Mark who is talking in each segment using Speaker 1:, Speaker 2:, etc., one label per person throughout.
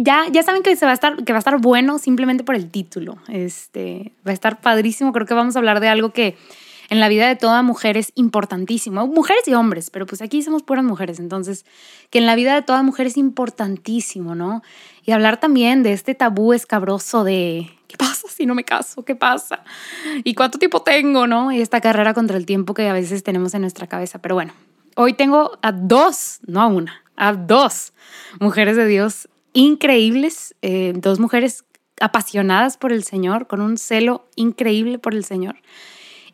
Speaker 1: ya, ya saben que, se va a estar, que va a estar bueno simplemente por el título. Este, va a estar padrísimo. Creo que vamos a hablar de algo que en la vida de toda mujer es importantísimo. Mujeres y hombres, pero pues aquí somos puras mujeres. Entonces, que en la vida de toda mujer es importantísimo, ¿no? Y hablar también de este tabú escabroso de ¿qué pasa si no me caso? ¿Qué pasa? ¿Y cuánto tiempo tengo, no? Y esta carrera contra el tiempo que a veces tenemos en nuestra cabeza. Pero bueno, hoy tengo a dos, no a una, a dos mujeres de Dios increíbles, eh, dos mujeres apasionadas por el Señor, con un celo increíble por el Señor.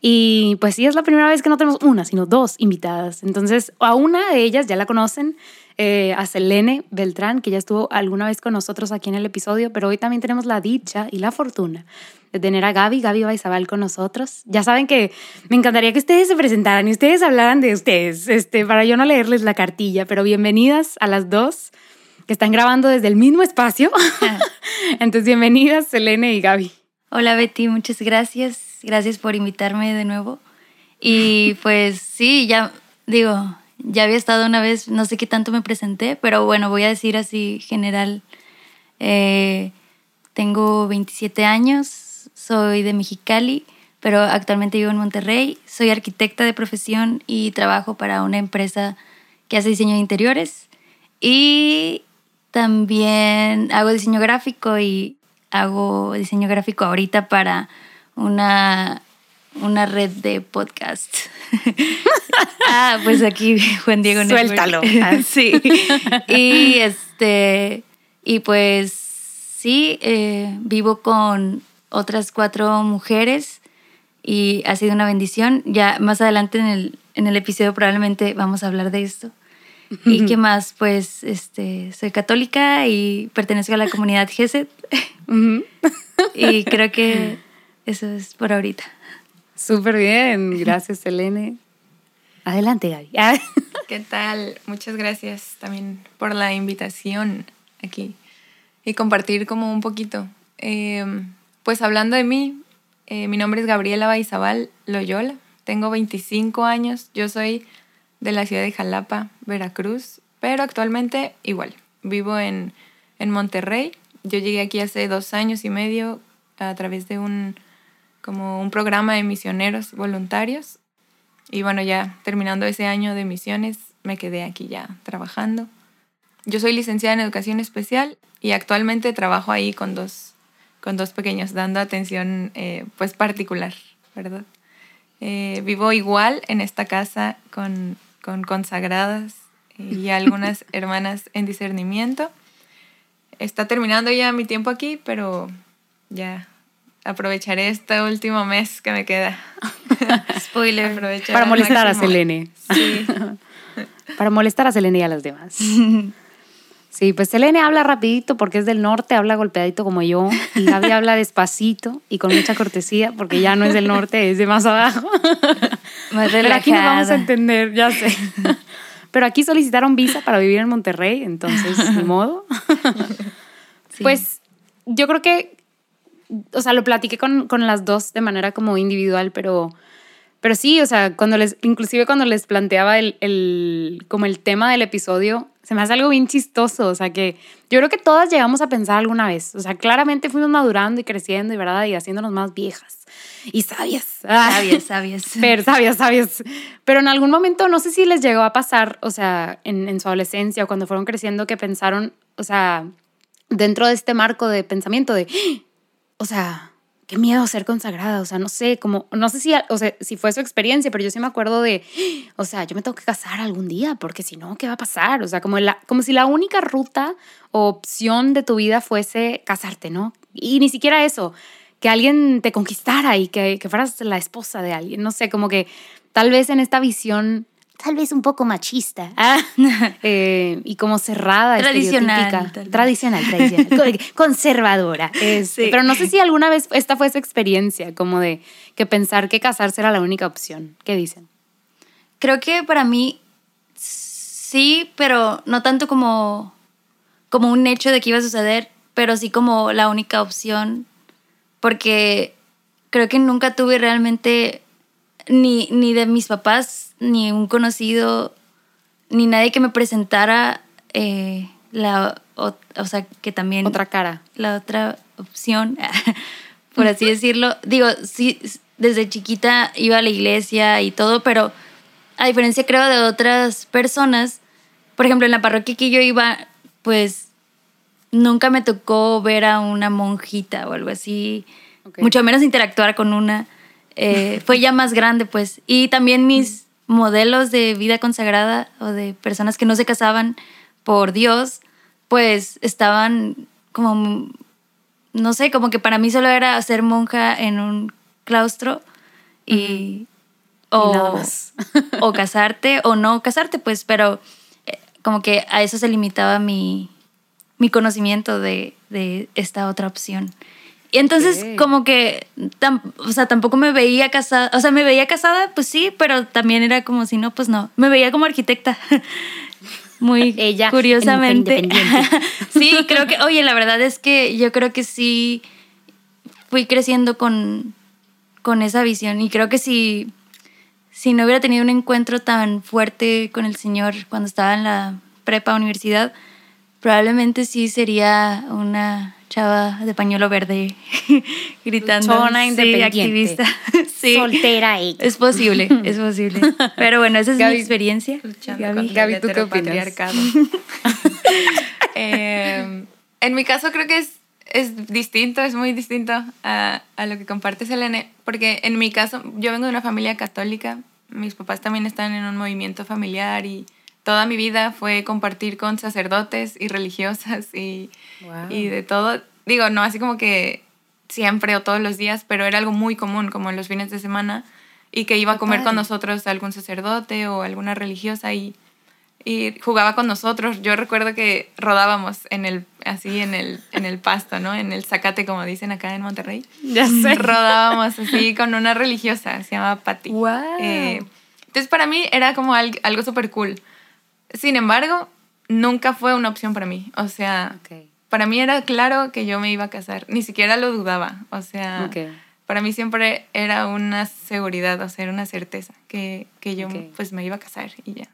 Speaker 1: Y pues sí, es la primera vez que no tenemos una, sino dos invitadas. Entonces, a una de ellas ya la conocen, eh, a Selene Beltrán, que ya estuvo alguna vez con nosotros aquí en el episodio, pero hoy también tenemos la dicha y la fortuna de tener a Gaby, Gaby Baizabal con nosotros. Ya saben que me encantaría que ustedes se presentaran y ustedes hablaran de ustedes, este, para yo no leerles la cartilla, pero bienvenidas a las dos que están grabando desde el mismo espacio. Entonces, bienvenidas, Selene y Gaby.
Speaker 2: Hola Betty, muchas gracias. Gracias por invitarme de nuevo. Y pues sí, ya digo, ya había estado una vez, no sé qué tanto me presenté, pero bueno, voy a decir así general. Eh, tengo 27 años, soy de Mexicali, pero actualmente vivo en Monterrey. Soy arquitecta de profesión y trabajo para una empresa que hace diseño de interiores. Y también hago diseño gráfico y hago diseño gráfico ahorita para una, una red de podcast. ah, pues aquí Juan Diego
Speaker 1: Suéltalo.
Speaker 2: Ah, sí. Y este, y pues sí, eh, vivo con otras cuatro mujeres y ha sido una bendición. Ya más adelante en el, en el episodio probablemente vamos a hablar de esto. ¿Y qué más? Pues este, soy católica y pertenezco a la comunidad GESET. y creo que eso es por ahorita.
Speaker 1: Súper bien, gracias Elene. Adelante Gaby.
Speaker 3: ¿Qué tal? Muchas gracias también por la invitación aquí y compartir como un poquito. Em, pues hablando de mí, eh, mi nombre es Gabriela Baizabal Loyola, tengo 25 años, yo soy de la ciudad de Jalapa, Veracruz, pero actualmente igual, vivo en, en Monterrey. Yo llegué aquí hace dos años y medio a través de un, como un programa de misioneros voluntarios. Y bueno, ya terminando ese año de misiones, me quedé aquí ya trabajando. Yo soy licenciada en educación especial y actualmente trabajo ahí con dos, con dos pequeños, dando atención eh, pues particular, ¿verdad? Eh, vivo igual en esta casa con con consagradas y algunas hermanas en discernimiento. Está terminando ya mi tiempo aquí, pero ya aprovecharé este último mes que me queda.
Speaker 2: Spoiler.
Speaker 1: Para molestar a Selene. Sí. Para molestar a Selene y a las demás. Sí, pues Selene habla rapidito porque es del norte, habla golpeadito como yo. Y Gaby habla despacito y con mucha cortesía porque ya no es del norte, es de más abajo.
Speaker 2: Más
Speaker 1: Pero aquí nos vamos a entender, ya sé. Pero aquí solicitaron visa para vivir en Monterrey, entonces, ni modo. Pues yo creo que, o sea, lo platiqué con, con las dos de manera como individual, pero pero sí, o sea, cuando les, inclusive cuando les planteaba el, el, como el tema del episodio, se me hace algo bien chistoso, o sea, que yo creo que todas llegamos a pensar alguna vez, o sea, claramente fuimos madurando y creciendo y verdad, y haciéndonos más viejas y sabias.
Speaker 2: Sabias, sabias.
Speaker 1: Pero sabias, sabias. Pero en algún momento, no sé si les llegó a pasar, o sea, en, en su adolescencia o cuando fueron creciendo, que pensaron, o sea, dentro de este marco de pensamiento de, o sea, qué miedo ser consagrada, o sea, no sé, como, no sé si, o sea, si fue su experiencia, pero yo sí me acuerdo de, o sea, yo me tengo que casar algún día, porque si no, ¿qué va a pasar? O sea, como, la, como si la única ruta o opción de tu vida fuese casarte, ¿no? Y ni siquiera eso, que alguien te conquistara y que, que fueras la esposa de alguien, no sé, como que tal vez en esta visión tal vez un poco machista ah, eh, y como cerrada,
Speaker 2: tradicional,
Speaker 1: tradicional, tradicional, conservadora. Este, pero no sé si alguna vez esta fue su experiencia, como de que pensar que casarse era la única opción. ¿Qué dicen?
Speaker 2: Creo que para mí sí, pero no tanto como, como un hecho de que iba a suceder, pero sí como la única opción, porque creo que nunca tuve realmente ni, ni de mis papás ni un conocido, ni nadie que me presentara eh, la, o, sea, que también...
Speaker 1: Otra cara.
Speaker 2: La otra opción, por así decirlo. Digo, sí, desde chiquita iba a la iglesia y todo, pero a diferencia creo de otras personas, por ejemplo, en la parroquia que yo iba, pues nunca me tocó ver a una monjita o algo así, mucho menos interactuar con una. Eh, fue ya más grande, pues. Y también mis, modelos de vida consagrada o de personas que no se casaban por Dios, pues estaban como, no sé, como que para mí solo era ser monja en un claustro y... O, o casarte o no casarte, pues, pero eh, como que a eso se limitaba mi, mi conocimiento de, de esta otra opción. Y entonces como que, o sea, tampoco me veía casada, o sea, me veía casada, pues sí, pero también era como si no, pues no, me veía como arquitecta. Muy Ella, curiosamente. sí, creo que, oye, la verdad es que yo creo que sí fui creciendo con, con esa visión y creo que si, si no hubiera tenido un encuentro tan fuerte con el Señor cuando estaba en la prepa universidad, probablemente sí sería una chava de pañuelo verde gritando.
Speaker 1: Chona independiente.
Speaker 2: activista.
Speaker 1: sí. Soltera y
Speaker 2: Es posible, es posible. Pero bueno, esa es mi experiencia.
Speaker 3: Gaby, Gaby ¿tú qué opinas? eh, en mi caso creo que es, es distinto, es muy distinto a, a lo que comparte Selene, porque en mi caso yo vengo de una familia católica, mis papás también están en un movimiento familiar y toda mi vida fue compartir con sacerdotes y religiosas y, y de todo. Digo, no así como que siempre o todos los días, pero era algo muy común, como en los fines de semana, y que iba a comer con nosotros algún sacerdote o alguna religiosa y, y jugaba con nosotros. Yo recuerdo que rodábamos en el, así en el, en el pasto, ¿no? En el zacate, como dicen acá en Monterrey.
Speaker 1: Ya sé.
Speaker 3: Rodábamos así con una religiosa, se llama Patty.
Speaker 1: Wow.
Speaker 3: Eh, entonces para mí era como algo, algo súper cool. Sin embargo, nunca fue una opción para mí. O sea, para mí era claro que yo me iba a casar. Ni siquiera lo dudaba. O sea, para mí siempre era una seguridad, o sea, era una certeza que, que yo pues me iba a casar y ya.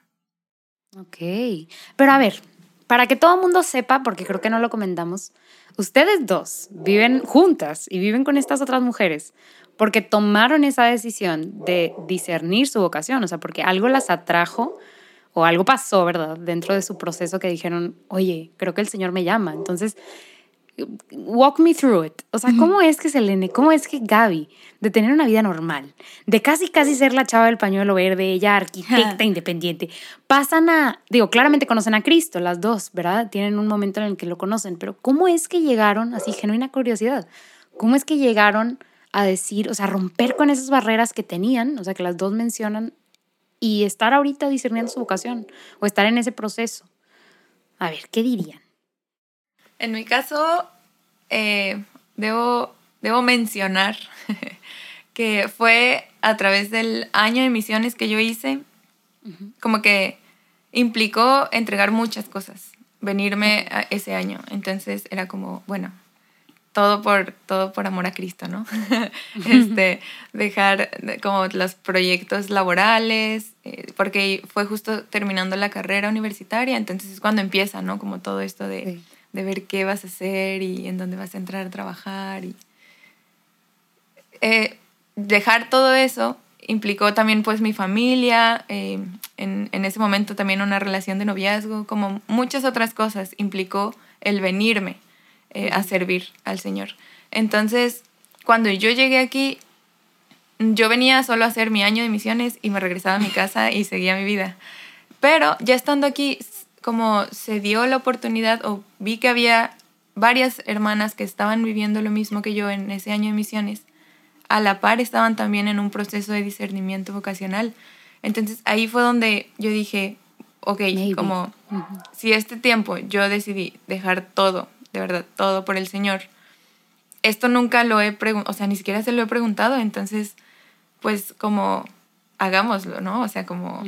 Speaker 1: Ok. Pero a ver, para que todo el mundo sepa, porque creo que no lo comentamos, ustedes dos viven juntas y viven con estas otras mujeres porque tomaron esa decisión de discernir su vocación, o sea, porque algo las atrajo o algo pasó, ¿verdad? Dentro de su proceso que dijeron, oye, creo que el Señor me llama. Entonces, walk me through it. O sea, ¿cómo es que Selene, cómo es que Gaby, de tener una vida normal, de casi casi ser la chava del pañuelo verde, ella arquitecta independiente, pasan a, digo, claramente conocen a Cristo, las dos, ¿verdad? Tienen un momento en el que lo conocen, pero ¿cómo es que llegaron, así genuina curiosidad, cómo es que llegaron a decir, o sea, romper con esas barreras que tenían, o sea, que las dos mencionan y estar ahorita discerniendo su vocación o estar en ese proceso. A ver, ¿qué dirían?
Speaker 3: En mi caso, eh, debo, debo mencionar que fue a través del año de misiones que yo hice, como que implicó entregar muchas cosas, venirme a ese año. Entonces era como, bueno, todo por, todo por amor a Cristo, ¿no? este, dejar como los proyectos laborales, eh, porque fue justo terminando la carrera universitaria, entonces es cuando empieza, ¿no? Como todo esto de, de ver qué vas a hacer y en dónde vas a entrar a trabajar. Y, eh, dejar todo eso implicó también pues mi familia, eh, en, en ese momento también una relación de noviazgo, como muchas otras cosas, implicó el venirme eh, a servir al Señor. Entonces, cuando yo llegué aquí, yo venía solo a hacer mi año de misiones y me regresaba a mi casa y seguía mi vida. Pero ya estando aquí, como se dio la oportunidad o vi que había varias hermanas que estaban viviendo lo mismo que yo en ese año de misiones, a la par estaban también en un proceso de discernimiento vocacional. Entonces ahí fue donde yo dije, ok, como si este tiempo yo decidí dejar todo, de verdad, todo por el Señor, esto nunca lo he preguntado, o sea, ni siquiera se lo he preguntado, entonces, pues como hagámoslo, ¿no? O sea, como,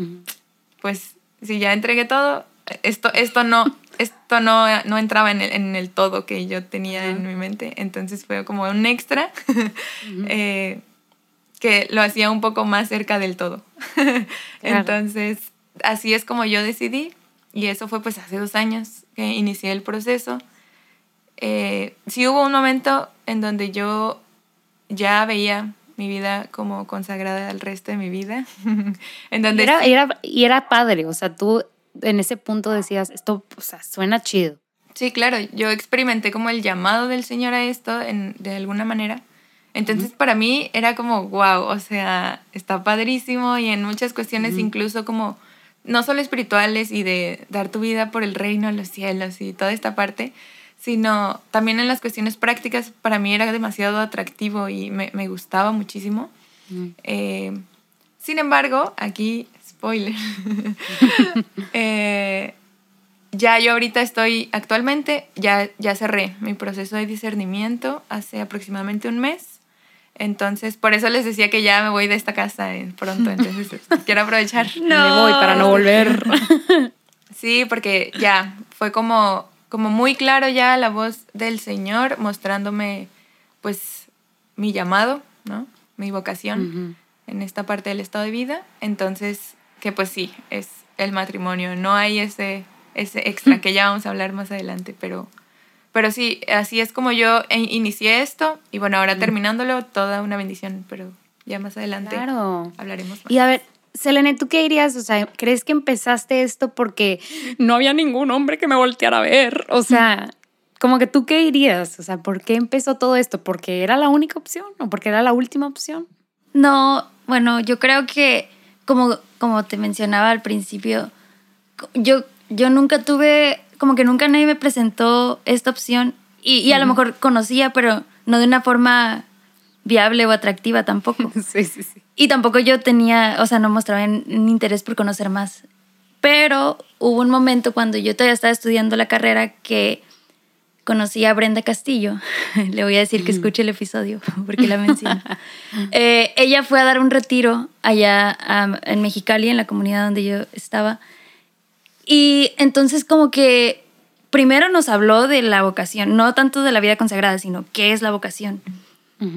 Speaker 3: pues si ya entregué todo, esto, esto no, esto no, no entraba en el, en el todo que yo tenía en mi mente, entonces fue como un extra eh, que lo hacía un poco más cerca del todo. Entonces, así es como yo decidí y eso fue pues hace dos años que inicié el proceso. Eh, sí hubo un momento en donde yo ya veía mi vida como consagrada al resto de mi vida. en donde
Speaker 1: era, era, y era padre, o sea, tú en ese punto decías, esto o sea, suena chido.
Speaker 3: Sí, claro, yo experimenté como el llamado del Señor a esto en, de alguna manera. Entonces para mí era como, wow, o sea, está padrísimo y en muchas cuestiones incluso como, no solo espirituales y de dar tu vida por el reino de los cielos y toda esta parte, sino también en las cuestiones prácticas para mí era demasiado atractivo y me, me gustaba muchísimo. Eh, sin embargo, aquí, spoiler, eh, ya yo ahorita estoy, actualmente, ya, ya cerré mi proceso de discernimiento hace aproximadamente un mes. Entonces, por eso les decía que ya me voy de esta casa pronto. Entonces, quiero aprovechar.
Speaker 1: No. Me voy para no volver.
Speaker 3: Sí, porque ya fue como, como muy claro ya la voz del Señor mostrándome, pues, mi llamado, ¿no? Mi vocación en esta parte del estado de vida. Entonces, que pues sí, es el matrimonio. No hay ese, ese extra que ya vamos a hablar más adelante, pero pero sí, así es como yo inicié esto y bueno, ahora terminándolo, toda una bendición, pero ya más adelante hablaremos más.
Speaker 1: Y a ver, Selene, ¿tú qué dirías? O sea, ¿crees que empezaste esto porque no había ningún hombre que me volteara a ver? O sea, como que tú qué dirías? O sea, ¿por qué empezó todo esto? ¿Porque era la única opción o porque era la última opción?
Speaker 2: No, bueno, yo creo que como, como te mencionaba al principio, yo, yo nunca tuve como que nunca nadie me presentó esta opción y, a lo mejor conocía, pero no de una forma viable o atractiva tampoco.
Speaker 1: Sí, sí, sí.
Speaker 2: Y tampoco yo tenía, o sea, no mostraba un interés por conocer más. Pero hubo un momento cuando yo todavía estaba estudiando la carrera que conocí a Brenda Castillo. Le voy a decir que escuche el episodio porque la menciona. Eh, ella fue a dar un retiro allá en Mexicali, en la comunidad donde yo estaba. Y entonces como que primero nos habló de la vocación, no tanto de la vida consagrada, sino qué es la vocación.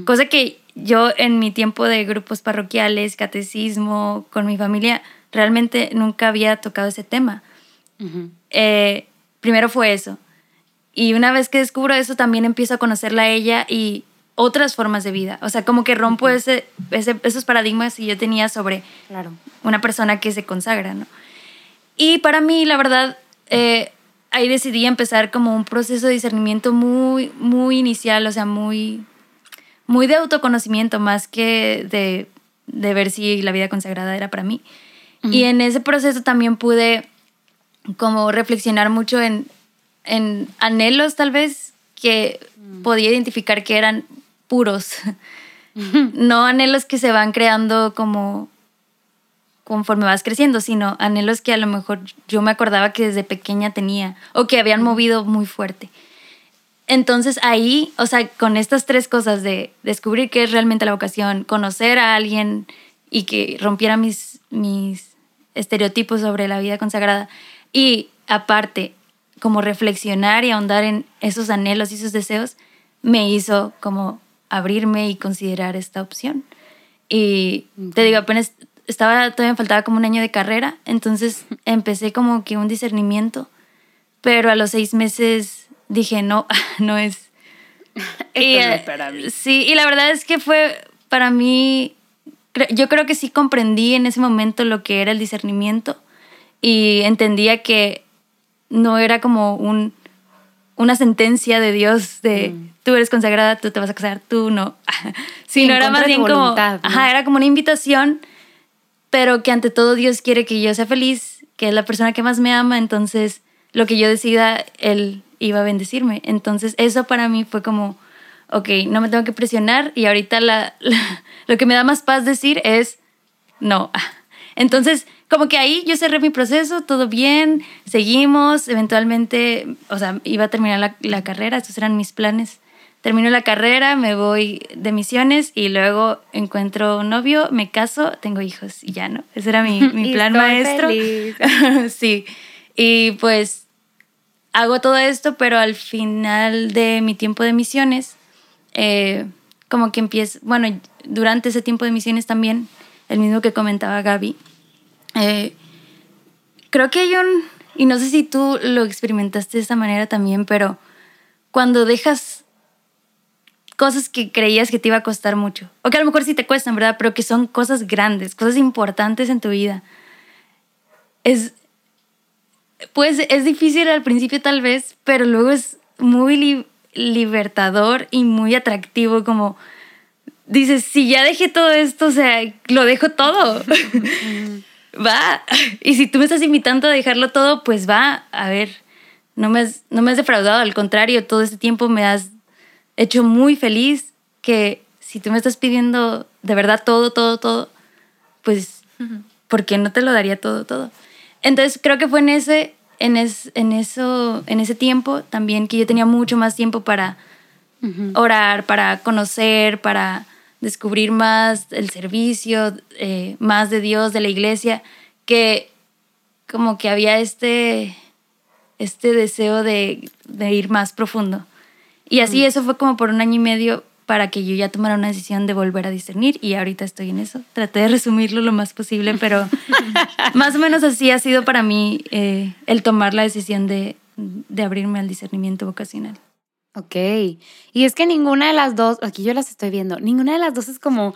Speaker 2: Cosa que yo en mi tiempo de grupos parroquiales, catecismo, con mi familia, realmente nunca había tocado ese tema. Eh, primero fue eso. Y una vez que descubro eso, también empiezo a conocerla a ella y otras formas de vida. O sea, como que rompo ese, esos paradigmas que yo tenía sobre
Speaker 1: claro.
Speaker 2: una persona que se consagra, ¿no? Y para mí, la verdad, eh, ahí decidí empezar como un proceso de discernimiento muy, muy inicial, o sea, muy, muy de autoconocimiento más que de, de ver si la vida consagrada era para mí. Y en ese proceso también pude como reflexionar mucho en, en anhelos tal vez que mm. podía identificar que eran puros, no anhelos que se van creando como conforme vas creciendo, sino anhelos que a lo mejor yo me acordaba que desde pequeña tenía o que habían movido muy fuerte. Entonces ahí, o sea, con estas tres cosas de descubrir qué es realmente la vocación, conocer a alguien y que rompiera mis, mis estereotipos sobre la vida consagrada y aparte como reflexionar y ahondar en esos anhelos y esos deseos, me hizo como abrirme y considerar esta opción. Y te digo, apenas estaba, todavía me faltaba como un año de carrera, entonces empecé como que un discernimiento, pero a los seis meses dije, no, no es.
Speaker 1: y, no es para mí.
Speaker 2: Sí, y la verdad es que fue para mí, yo creo que sí comprendí en ese momento lo que era el discernimiento y entendía que no era como un, una sentencia de Dios de
Speaker 1: Mm.
Speaker 2: tú eres consagrada, tú te vas a casar, tú no. Sino era más bien como,
Speaker 1: voluntad, ¿no?
Speaker 2: ajá, era como una invitación, pero que ante todo Dios quiere que yo sea feliz, que es la persona que más me ama, entonces lo que yo decida, Él iba a bendecirme. Entonces eso para mí fue como, ok, no me tengo que presionar y ahorita la, la- lo que me da más paz decir es, no. Entonces, como que ahí yo cerré mi proceso, todo bien, seguimos, eventualmente, o sea, iba a terminar la, la carrera, estos eran mis planes. Termino la carrera, me voy de misiones y luego encuentro un novio, me caso, tengo hijos y ya, ¿no? Ese era mi, mi plan maestro. sí. Y pues hago todo esto, pero al final de mi tiempo de misiones, eh, como que empiezo, bueno, durante ese tiempo de misiones también, el mismo que comentaba Gaby, eh, creo que hay un, y no sé si tú lo experimentaste de esa manera también, pero cuando dejas cosas que creías que te iba a costar mucho, o que a lo mejor sí te cuestan, ¿verdad? Pero que son cosas grandes, cosas importantes en tu vida. Es, pues es difícil al principio tal vez, pero luego es muy li- libertador y muy atractivo como dices, si ya dejé todo esto, o sea, lo dejo todo. va. Y si tú me estás invitando a dejarlo todo, pues va. A ver, no me has, no me has defraudado, al contrario, todo este tiempo me has hecho muy feliz que si tú me estás pidiendo de verdad todo, todo, todo, pues, ¿por qué no te lo daría todo, todo? Entonces creo que fue en ese, en, es, en, eso, en ese tiempo también que yo tenía mucho más tiempo para orar, para conocer, para descubrir más el servicio, eh, más de Dios, de la iglesia, que como que había este, este deseo de, de ir más profundo. Y así eso fue como por un año y medio para que yo ya tomara una decisión de volver a discernir y ahorita estoy en eso. Traté de resumirlo lo más posible, pero más o menos así ha sido para mí eh, el tomar la decisión de, de abrirme al discernimiento vocacional.
Speaker 1: Ok. Y es que ninguna de las dos, aquí yo las estoy viendo, ninguna de las dos es como,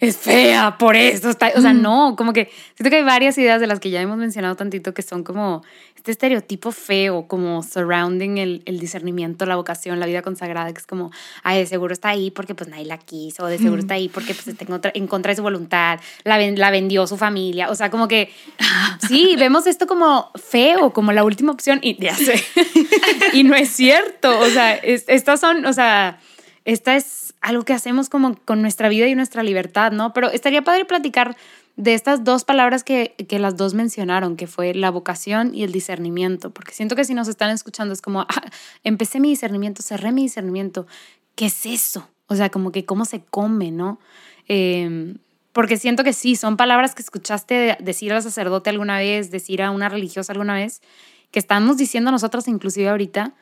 Speaker 1: es fea, por eso está. O sea, no, como que siento que hay varias ideas de las que ya hemos mencionado tantito que son como este estereotipo feo, como surrounding el, el discernimiento, la vocación, la vida consagrada, que es como, ay, de seguro está ahí porque pues nadie la quiso, o de seguro está ahí porque pues está en contra, en contra de su voluntad, la, ven- la vendió su familia. O sea, como que sí, vemos esto como feo, como la última opción y ya sé. y no es cierto. O sea, es- estas son, o sea, esta es algo que hacemos como con nuestra vida y nuestra libertad, ¿no? Pero estaría padre platicar de estas dos palabras que, que las dos mencionaron, que fue la vocación y el discernimiento, porque siento que si nos están escuchando es como, ah, empecé mi discernimiento, cerré mi discernimiento, ¿qué es eso? O sea, como que cómo se come, ¿no? Eh, porque siento que sí, son palabras que escuchaste decir al sacerdote alguna vez, decir a una religiosa alguna vez, que estamos diciendo nosotros inclusive ahorita,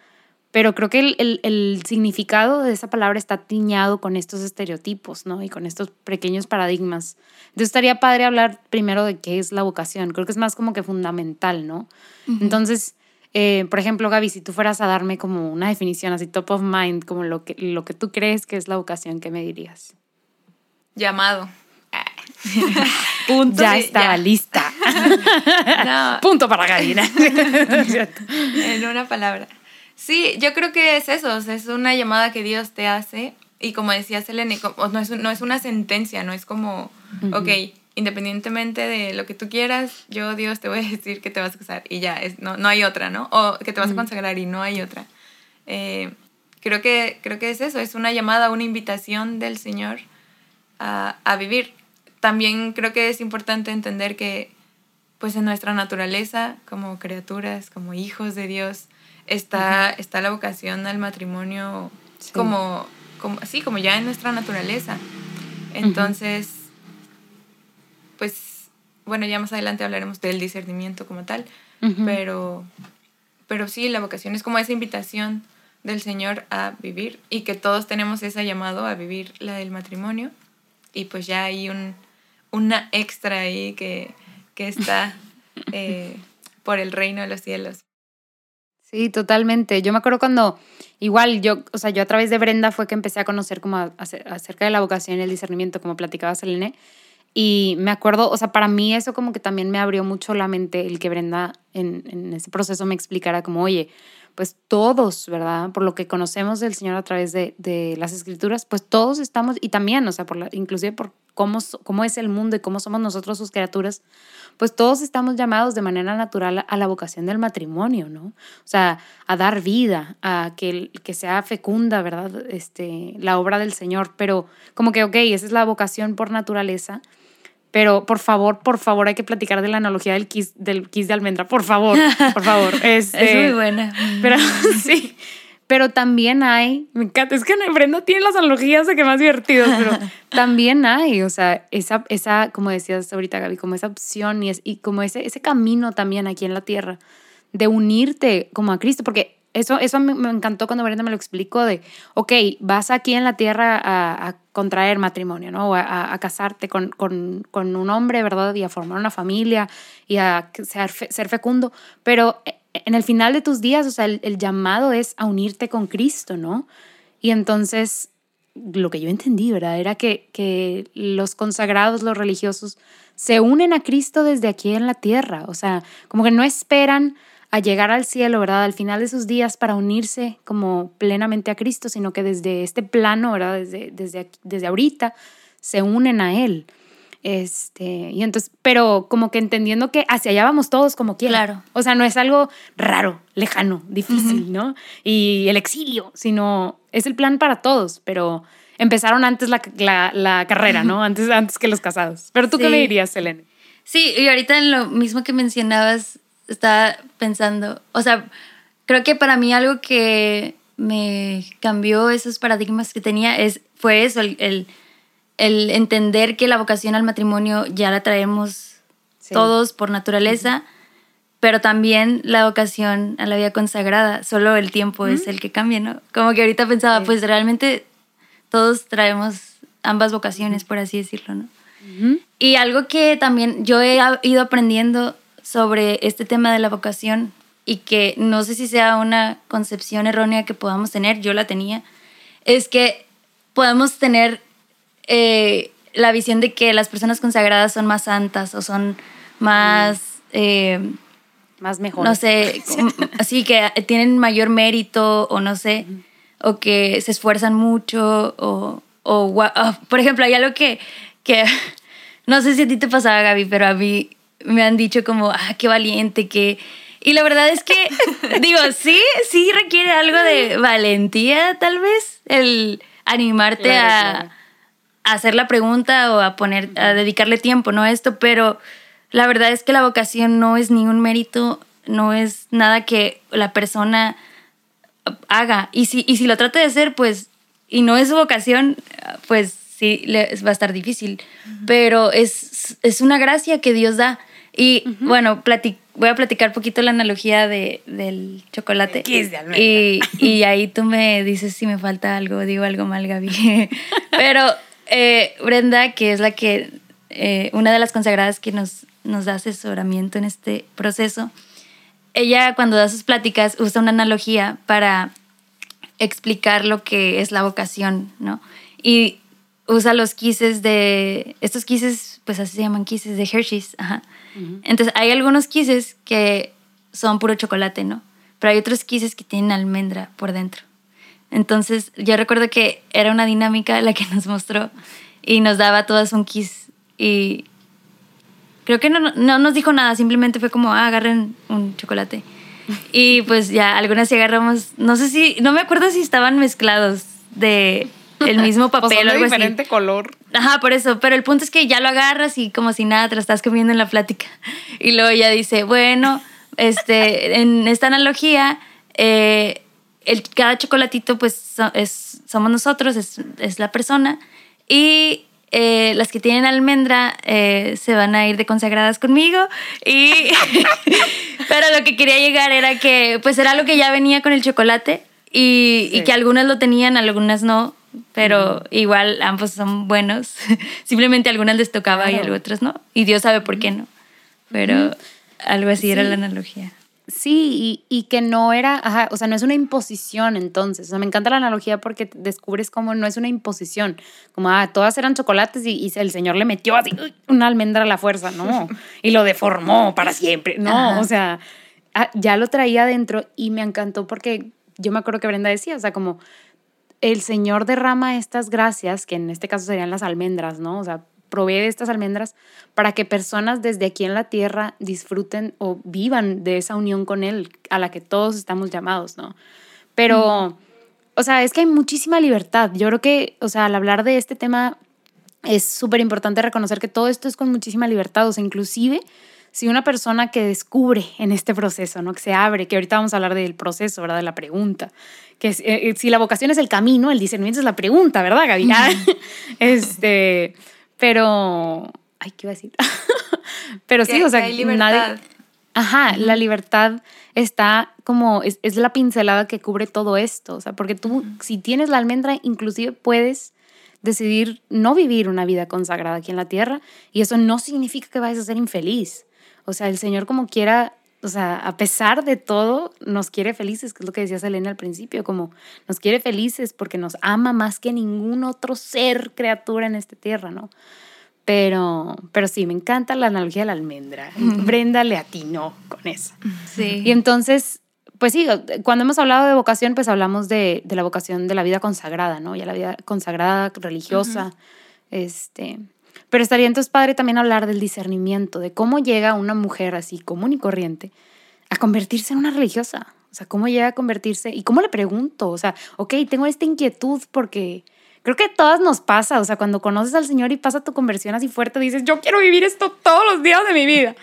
Speaker 1: pero creo que el, el- el significado de esa palabra está tiñado con estos estereotipos, ¿no? Y con estos pequeños paradigmas. Entonces estaría padre hablar primero de qué es la vocación. Creo que es más como que fundamental, ¿no? Entonces, eh, por ejemplo, Gaby, si tú fueras a darme como una definición así top of mind, como lo que, lo que tú crees que es la vocación, ¿qué me dirías?
Speaker 3: Llamado. Punto.
Speaker 1: ya
Speaker 3: Sí,
Speaker 1: estaba
Speaker 3: ya.
Speaker 1: lista.
Speaker 3: No,
Speaker 1: Punto para Gaby.
Speaker 3: en una palabra. Sí, yo creo que es eso, o sea, es una llamada que Dios te hace y como decía Selene, no es, no es una sentencia, no es como, ok, independientemente de lo que tú quieras, yo Dios te voy a decir que te vas a casar y ya, es, no, no hay otra, ¿no? O que te vas a consagrar y no hay otra. Eh, creo, que, creo que es eso, es una llamada, una invitación del Señor a, a vivir. También creo que es importante entender que pues en nuestra naturaleza como criaturas, como hijos de Dios, está, está la vocación al matrimonio
Speaker 1: Sí.
Speaker 3: como, como, sí, como ya en nuestra naturaleza. Entonces, pues, bueno, ya más adelante hablaremos del discernimiento como tal, pero, pero sí, la vocación es como esa invitación del Señor a vivir y que todos tenemos ese llamado a vivir la del matrimonio y pues ya hay un, una extra ahí que, que está eh, por el reino de los cielos.
Speaker 1: Sí, totalmente. Yo me acuerdo cuando, igual yo, o sea, yo a través de Brenda fue que empecé a conocer como acerca de la vocación y el discernimiento, como platicaba Selene. Y me acuerdo, o sea, para mí eso como que también me abrió mucho la mente el que Brenda en, en ese proceso me explicara como, oye, pues todos, ¿verdad? Por lo que conocemos del Señor a través de, de las escrituras, pues todos estamos, y también, o sea, por inclusive por cómo, cómo es el mundo y cómo somos nosotros sus criaturas, pues todos estamos llamados de manera natural a la vocación del matrimonio, ¿no? O sea, a dar vida, a que, que sea fecunda, ¿verdad? Este, la obra del Señor, pero como que, ok, esa es la vocación por naturaleza, pero por favor, por favor, hay que platicar de la analogía del kiss, del kiss de almendra, por favor, por favor. Este,
Speaker 2: es muy buena.
Speaker 1: Pero sí, pero también hay, me encanta, es que Brenda tiene las analogías de que más divertidos, pero también hay, o sea, esa, esa como decías ahorita Gaby, como esa opción y, es, y como ese, ese camino también aquí en la tierra de unirte como a Cristo, porque eso, eso me, encantó cuando Brenda me lo explicó de, ok, vas aquí en la tierra a, contraer matrimonio, ¿no? O a, casarte con, con, con, un hombre, ¿verdad? Y a formar una familia y a ser, ser fecundo, pero en el final de tus días, o sea, el, llamado es a unirte con Cristo, ¿no? Y entonces, lo que yo entendí, ¿verdad? Era que, que los consagrados, los religiosos, se unen a Cristo desde aquí en la tierra, o sea, como que no esperan a llegar al cielo, ¿verdad? Al final de sus días para unirse como plenamente a Cristo, sino que desde este plano, ¿verdad? Desde, desde, desde ahorita se unen a Él. Este, y entonces, pero como que entendiendo que hacia allá vamos todos como quieran. Claro. O sea, no es algo raro, lejano, difícil, ¿no? Y el exilio, sino es el plan para todos, pero empezaron antes la, la, carrera, ¿no? Antes, antes que los casados. Pero tú qué me dirías, Selene?
Speaker 2: Sí, y ahorita en lo mismo que mencionabas, estaba pensando, o sea, creo que para mí algo que me cambió esos paradigmas que tenía es, fue eso, el el entender que la vocación al matrimonio ya la traemos todos por naturaleza, pero también la vocación a la vida consagrada, solo el tiempo es el que cambia, ¿no? Como que ahorita pensaba, pues realmente todos traemos ambas vocaciones, por así decirlo, ¿no? Y algo que también yo he ido aprendiendo sobre este tema de la vocación y que no sé si sea una concepción errónea que podamos tener, yo la tenía, es que podemos tener eh, la visión de que las personas consagradas son más santas o son más... Eh,
Speaker 1: más mejor.
Speaker 2: No sé, así que tienen mayor mérito o no sé, o que se esfuerzan mucho o, o, ah, por ejemplo, hay algo que, que no sé si a ti te pasaba, Gaby, pero a mí me han dicho como, ah, qué valiente, que... Y la verdad es que, digo, sí, sí requiere algo de valentía, tal vez, el animarte a hacer la pregunta o a poner, a dedicarle tiempo, ¿no? A esto, pero la verdad es que la vocación no es ningún mérito, no es nada que la persona haga. Y si, y si lo trata de hacer, pues, y no es su vocación, pues sí, le, va a estar difícil. Pero es, es una gracia que Dios da. Y bueno, voy a platicar poquito la analogía de, del chocolate. y, y ahí tú me dices si me falta algo, digo algo mal, Gaby. Pero eh, Brenda, que es la que, eh, una de las consagradas que nos, nos da asesoramiento en este proceso, ella cuando da sus pláticas usa una analogía para explicar lo que es la vocación, ¿no? Y usa los quises de, estos quises, pues así se llaman quises de Hershey's, ajá. Entonces hay algunos quises que son puro chocolate, ¿no? Pero hay otros quises que tienen almendra por dentro. Entonces yo recuerdo que era una dinámica la que nos mostró y nos daba todas un kiss y creo que no, no nos dijo nada, simplemente fue como, ah, agarren un chocolate. Y pues ya, algunas sí agarramos, no sé si, no me acuerdo si estaban mezclados de el mismo papel o algo
Speaker 1: diferente color.
Speaker 2: Ajá, por eso. Pero el punto es que ya lo agarras y como si nada te lo estás comiendo en la plática. Y luego ella dice, bueno, este, en esta analogía, eh, el, cada chocolatito pues es, somos nosotros, es, es la persona. Y eh, las que tienen almendra eh, se van a ir de consagradas conmigo. Y Pero lo que quería llegar era que pues era lo que ya venía con el chocolate y, y que algunas lo tenían, algunas no. Pero igual ambos son buenos. Simplemente algunas les tocaba y a otras no. Y Dios sabe por qué no. Pero algo así era la analogía.
Speaker 1: Sí, y, que no era, o sea, no es una imposición entonces. O sea, me encanta la analogía porque descubres cómo no es una imposición. Como, ah, todas eran chocolates y, el señor le metió así una almendra a la fuerza, no. Y lo deformó para siempre. No, o sea, ah, ya lo traía adentro y me encantó porque yo me acuerdo que Brenda decía, o sea, como el Señor derrama estas gracias, que en este caso serían las almendras, ¿no? O sea, provee de estas almendras para que personas desde aquí en la tierra disfruten o vivan de esa unión con Él a la que todos estamos llamados, ¿no? Pero, o sea, es que hay muchísima libertad. Yo creo que, o sea, al hablar de este tema es súper importante reconocer que todo esto es con muchísima libertad, o sea, inclusive si una persona que descubre en este proceso, ¿no? que se abre, que ahorita vamos a hablar del proceso, ¿verdad? de la pregunta, que eh, eh, si la vocación es el camino, el discernimiento es la pregunta, ¿verdad, Gaby? este, pero, ay, ¿qué iba a decir? pero sí, o sea,
Speaker 3: hay libertad.
Speaker 1: ajá, la libertad está como, es, es, la pincelada que cubre todo esto, o sea, porque tú, si tienes la almendra, inclusive puedes decidir no vivir una vida consagrada aquí en la tierra y eso no significa que vayas a ser infeliz. O sea, el Señor como quiera, o sea, a pesar de todo, nos quiere felices, que es lo que decía Selena al principio, como nos quiere felices porque nos ama más que ningún otro ser, criatura en esta tierra, ¿no? Pero, pero sí, me encanta la analogía de la almendra. Brenda le atinó con eso.
Speaker 2: Sí.
Speaker 1: Y entonces, pues sí, cuando hemos hablado de vocación, pues hablamos de, de la vocación de la vida consagrada, ¿no? Ya la vida consagrada, religiosa, este... Pero estaría entonces padre también hablar del discernimiento, de cómo llega una mujer así común y corriente a convertirse en una religiosa. O sea, cómo llega a convertirse y cómo le pregunto, o sea, ok, tengo esta inquietud porque creo que a todas nos pasa, o sea, cuando conoces al Señor y pasa tu conversión así fuerte, dices, yo quiero vivir esto todos los días de mi vida.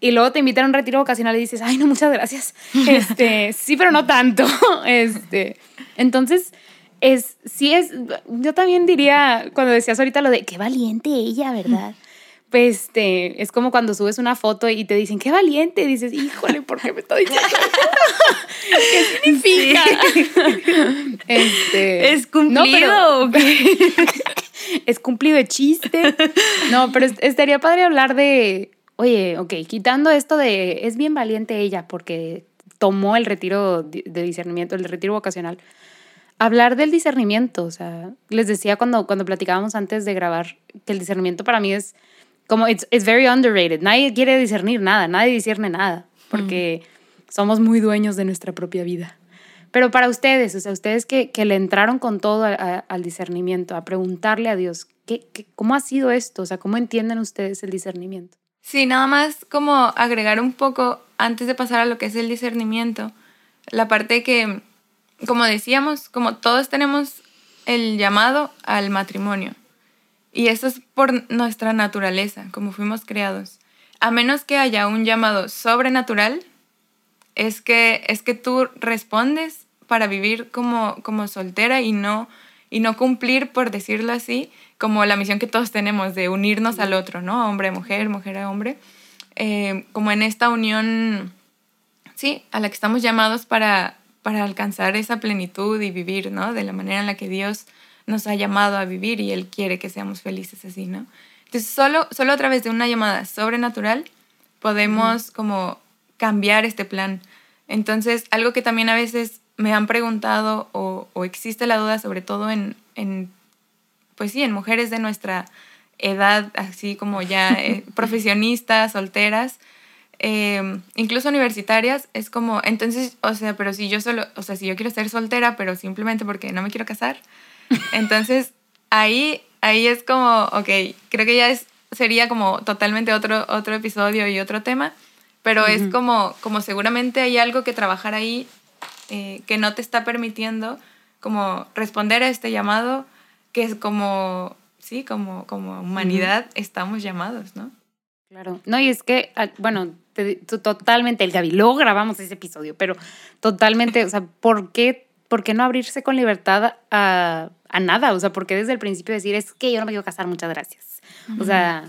Speaker 1: Y luego te invitan a un retiro vocacional y dices, ay, no, muchas gracias. Este, sí, pero no tanto. Este, entonces, es, sí es, yo también diría, cuando decías ahorita lo de, qué valiente ella, ¿verdad? Pues este, es como cuando subes una foto y te dicen, qué valiente, y dices, híjole, ¿por qué me estoy diciendo ¿Qué significa?
Speaker 2: Este, ¿Es cumplido
Speaker 1: no, es cumplido de chiste. No, pero estaría padre hablar de, oye, ok, quitando esto de, es bien valiente ella porque tomó el retiro de discernimiento, el retiro vocacional hablar del discernimiento, o sea, les decía cuando, cuando platicábamos antes de grabar que el discernimiento para mí es como, it's, it's very underrated. Nadie quiere discernir nada, nadie discierne nada, porque somos muy dueños de nuestra propia vida. Pero para ustedes, o sea, ustedes que, que le entraron con todo al discernimiento, a preguntarle a Dios, ¿qué, ¿qué, cómo ha sido esto? O sea, ¿cómo entienden ustedes el discernimiento?
Speaker 3: Sí, nada más como agregar un poco, antes de pasar a lo que es el discernimiento, la parte que como decíamos, como todos tenemos el llamado al matrimonio. Y eso es por nuestra naturaleza, como fuimos creados. A menos que haya un llamado sobrenatural, es que, es que tú respondes para vivir como, como soltera y no, y no cumplir, por decirlo así, como la misión que todos tenemos de unirnos al otro, ¿no? Hombre a mujer, mujer a hombre. Eh, como en esta unión, sí, a la que estamos llamados para, para alcanzar esa plenitud y vivir, ¿no? De la manera en la que Dios nos ha llamado a vivir y Él quiere que seamos felices así, ¿no? Entonces, solo, solo a través de una llamada sobrenatural podemos como cambiar este plan. Entonces, algo que también a veces me han preguntado o, o existe la duda, sobre todo en, en, pues sí, en mujeres de nuestra edad, así como ya eh, profesionistas, solteras, Em, incluso universitarias, es como, entonces, o sea, pero si yo solo, o sea, si yo quiero ser soltera, pero simplemente porque no me quiero casar, entonces ahí, ahí es como, ok, creo que ya es, sería como totalmente otro, otro episodio y otro tema, pero es como, como seguramente hay algo que trabajar ahí eh, que no te está permitiendo como responder a este llamado, que es como, sí, como, como humanidad estamos llamados, ¿no?
Speaker 1: Claro, no, y es que, ah, bueno, totalmente, el Gaby, luego grabamos ese episodio, pero totalmente, o sea, ¿por qué, por qué no abrirse con libertad a, a, nada? O sea, ¿por qué desde el principio decir, es que yo no me quiero casar, muchas gracias? O sea,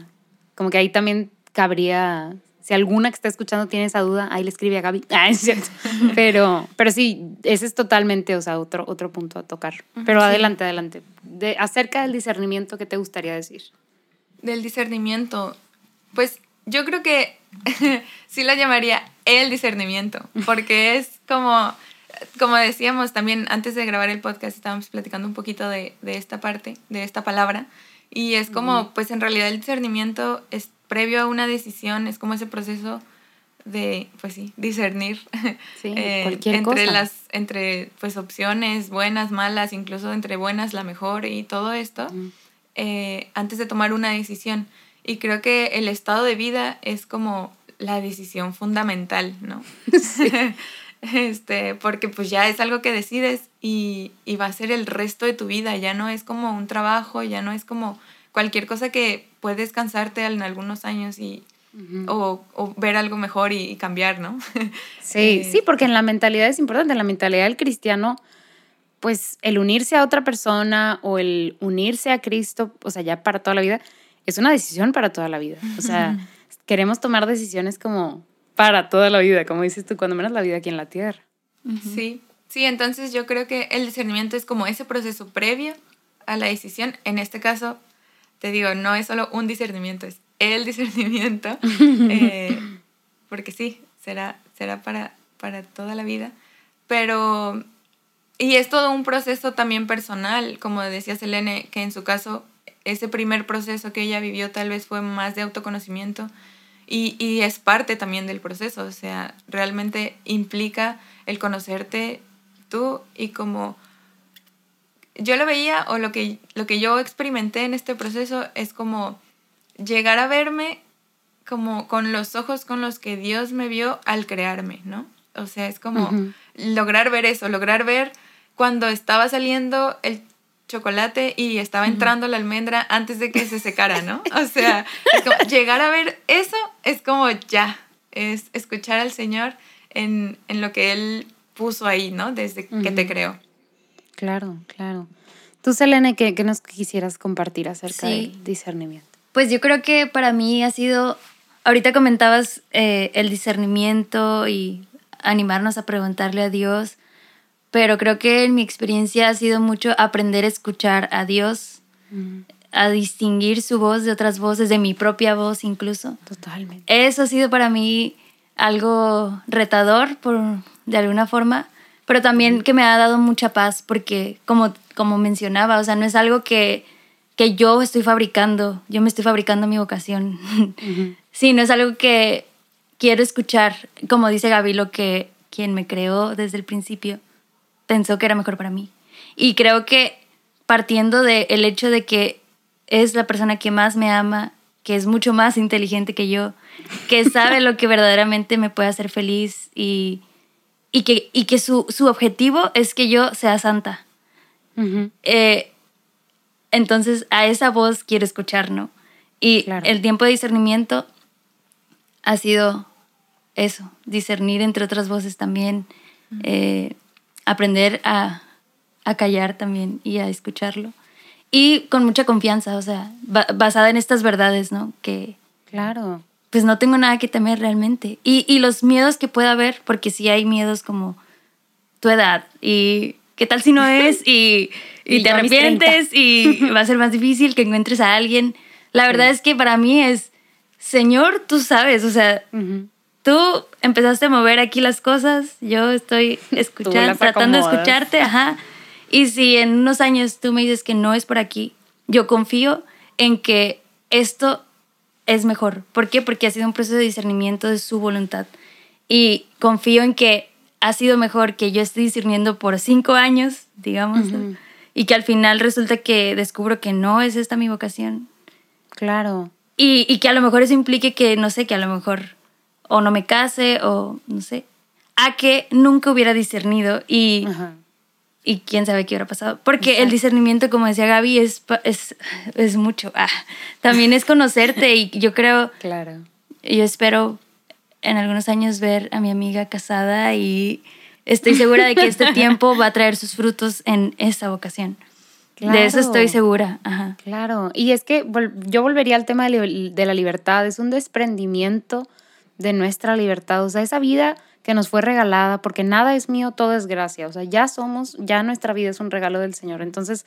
Speaker 1: como que ahí también cabría, si alguna que está escuchando tiene esa duda, ahí le escribe a Gaby. Ah, es cierto. Pero, pero sí, ese es totalmente, o sea, otro, otro punto a tocar. Pero adelante, adelante. De, acerca del discernimiento, ¿qué te gustaría decir?
Speaker 3: Del discernimiento, pues yo creo que sí la llamaría el discernimiento, porque es como, como decíamos también antes de grabar el podcast, estábamos platicando un poquito de, de esta parte, de esta palabra, y es como, pues en realidad el discernimiento es previo a una decisión, es como ese proceso de, pues sí, discernir
Speaker 1: Sí,
Speaker 3: eh,
Speaker 1: cualquier
Speaker 3: entre
Speaker 1: cosa.
Speaker 3: las, entre pues opciones buenas, malas, incluso entre buenas la mejor y todo esto, eh, antes de tomar una decisión. Y creo que el estado de vida es como la decisión fundamental, ¿no? este, porque pues ya es algo que decides y, y va a ser el resto de tu vida, ya no es como un trabajo, ya no es como cualquier cosa que puedes cansarte en algunos años y, o, o ver algo mejor y, y cambiar, ¿no?
Speaker 1: Sí,
Speaker 3: Eh,
Speaker 1: sí, porque en la mentalidad es importante, en la mentalidad del cristiano, pues el unirse a otra persona o el unirse a Cristo, o sea, ya para toda la vida, es una decisión para toda la vida. O sea, queremos tomar decisiones como para toda la vida, como dices tú, cuando menos la vida aquí en la tierra.
Speaker 3: Sí, sí, entonces yo creo que el discernimiento es como ese proceso previo a la decisión. En este caso, te digo, no es solo un discernimiento, es el discernimiento, eh, porque sí, será, será para, para toda la vida. Pero, y es todo un proceso también personal, como decía Selene, que en su caso, ese primer proceso que ella vivió tal vez fue más de autoconocimiento. Y, y es parte también del proceso, o sea, realmente implica el conocerte tú y como yo lo veía o lo que, lo que yo experimenté en este proceso es como llegar a verme como con los ojos con los que Dios me vio al crearme, ¿no? O sea, es como lograr ver eso, lograr ver cuando estaba saliendo el chocolate y estaba entrando la almendra antes de que se secara, ¿no? O sea, es como llegar a ver eso es como ya, es escuchar al Señor en, en lo que Él puso ahí, ¿no? Desde que te creó.
Speaker 1: Claro, claro. Tú, Selene, ¿qué, qué nos quisieras compartir acerca
Speaker 2: Sí.
Speaker 1: del discernimiento?
Speaker 2: Pues yo creo que para mí ha sido, ahorita comentabas eh, el discernimiento y animarnos a preguntarle a Dios, pero creo que en mi experiencia ha sido mucho aprender a escuchar a Dios, a distinguir su voz de otras voces, de mi propia voz incluso.
Speaker 1: Totalmente.
Speaker 2: Eso ha sido para mí algo retador por, de alguna forma, pero también que me ha dado mucha paz porque como, como mencionaba, o sea, no es algo que, que yo estoy fabricando, yo me estoy fabricando mi vocación. Sí, no es algo que quiero escuchar, como dice Gaby, lo que quien me creó desde el principio pensó que era mejor para mí. Y creo que partiendo del hecho de que es la persona que más me ama, que es mucho más inteligente que yo, que sabe lo que verdaderamente me puede hacer feliz y, y que, y que su, su objetivo es que yo sea santa.
Speaker 1: Ujú.
Speaker 2: Eh, entonces a esa voz quiero escuchar, ¿no? Y
Speaker 1: Claro.
Speaker 2: el tiempo de discernimiento ha sido eso, discernir entre otras voces también, eh, aprender a, a callar también y a escucharlo. Y con mucha confianza, o sea, ba- basada en estas verdades, ¿no? Que
Speaker 1: Claro.
Speaker 2: pues no tengo nada que temer realmente. Y, y los miedos que pueda haber, porque sí hay miedos como tu edad y qué tal si no es y, y
Speaker 1: Y
Speaker 2: te arrepientes y va a ser más difícil que encuentres a alguien. La verdad es que para mí es, Señor, tú sabes, o sea. Tú empezaste a mover aquí las cosas, yo estoy escuchando, tratando de escucharte, ajá. Y si en unos años tú me dices que no es por aquí, yo confío en que esto es mejor. ¿Por qué? Porque ha sido un proceso de discernimiento de su voluntad. Y confío en que ha sido mejor que yo esté discerniendo por cinco años, digamos,
Speaker 1: Ujú.
Speaker 2: y que al final resulta que descubro que no es esta mi vocación.
Speaker 1: Claro.
Speaker 2: Y, y que a lo mejor eso implique que, no sé, que a lo mejor o no me case o no sé, a que nunca hubiera discernido y,
Speaker 1: Ajá.
Speaker 2: y quién sabe qué hubiera pasado. Porque el discernimiento, como decía Gaby, es, es, es mucho. Ah, también es conocerte y yo creo,
Speaker 1: Claro.
Speaker 2: yo espero en algunos años ver a mi amiga casada y estoy segura de que este tiempo va a traer sus frutos en esa vocación. De eso
Speaker 1: Claro.
Speaker 2: estoy segura. Ajá.
Speaker 1: Claro, y es que yo volvería al tema de la libertad, es un desprendimiento de nuestra libertad, o sea, esa vida que nos fue regalada, porque nada es mío, todo es gracia, o sea, ya somos, ya nuestra vida es un regalo del Señor, entonces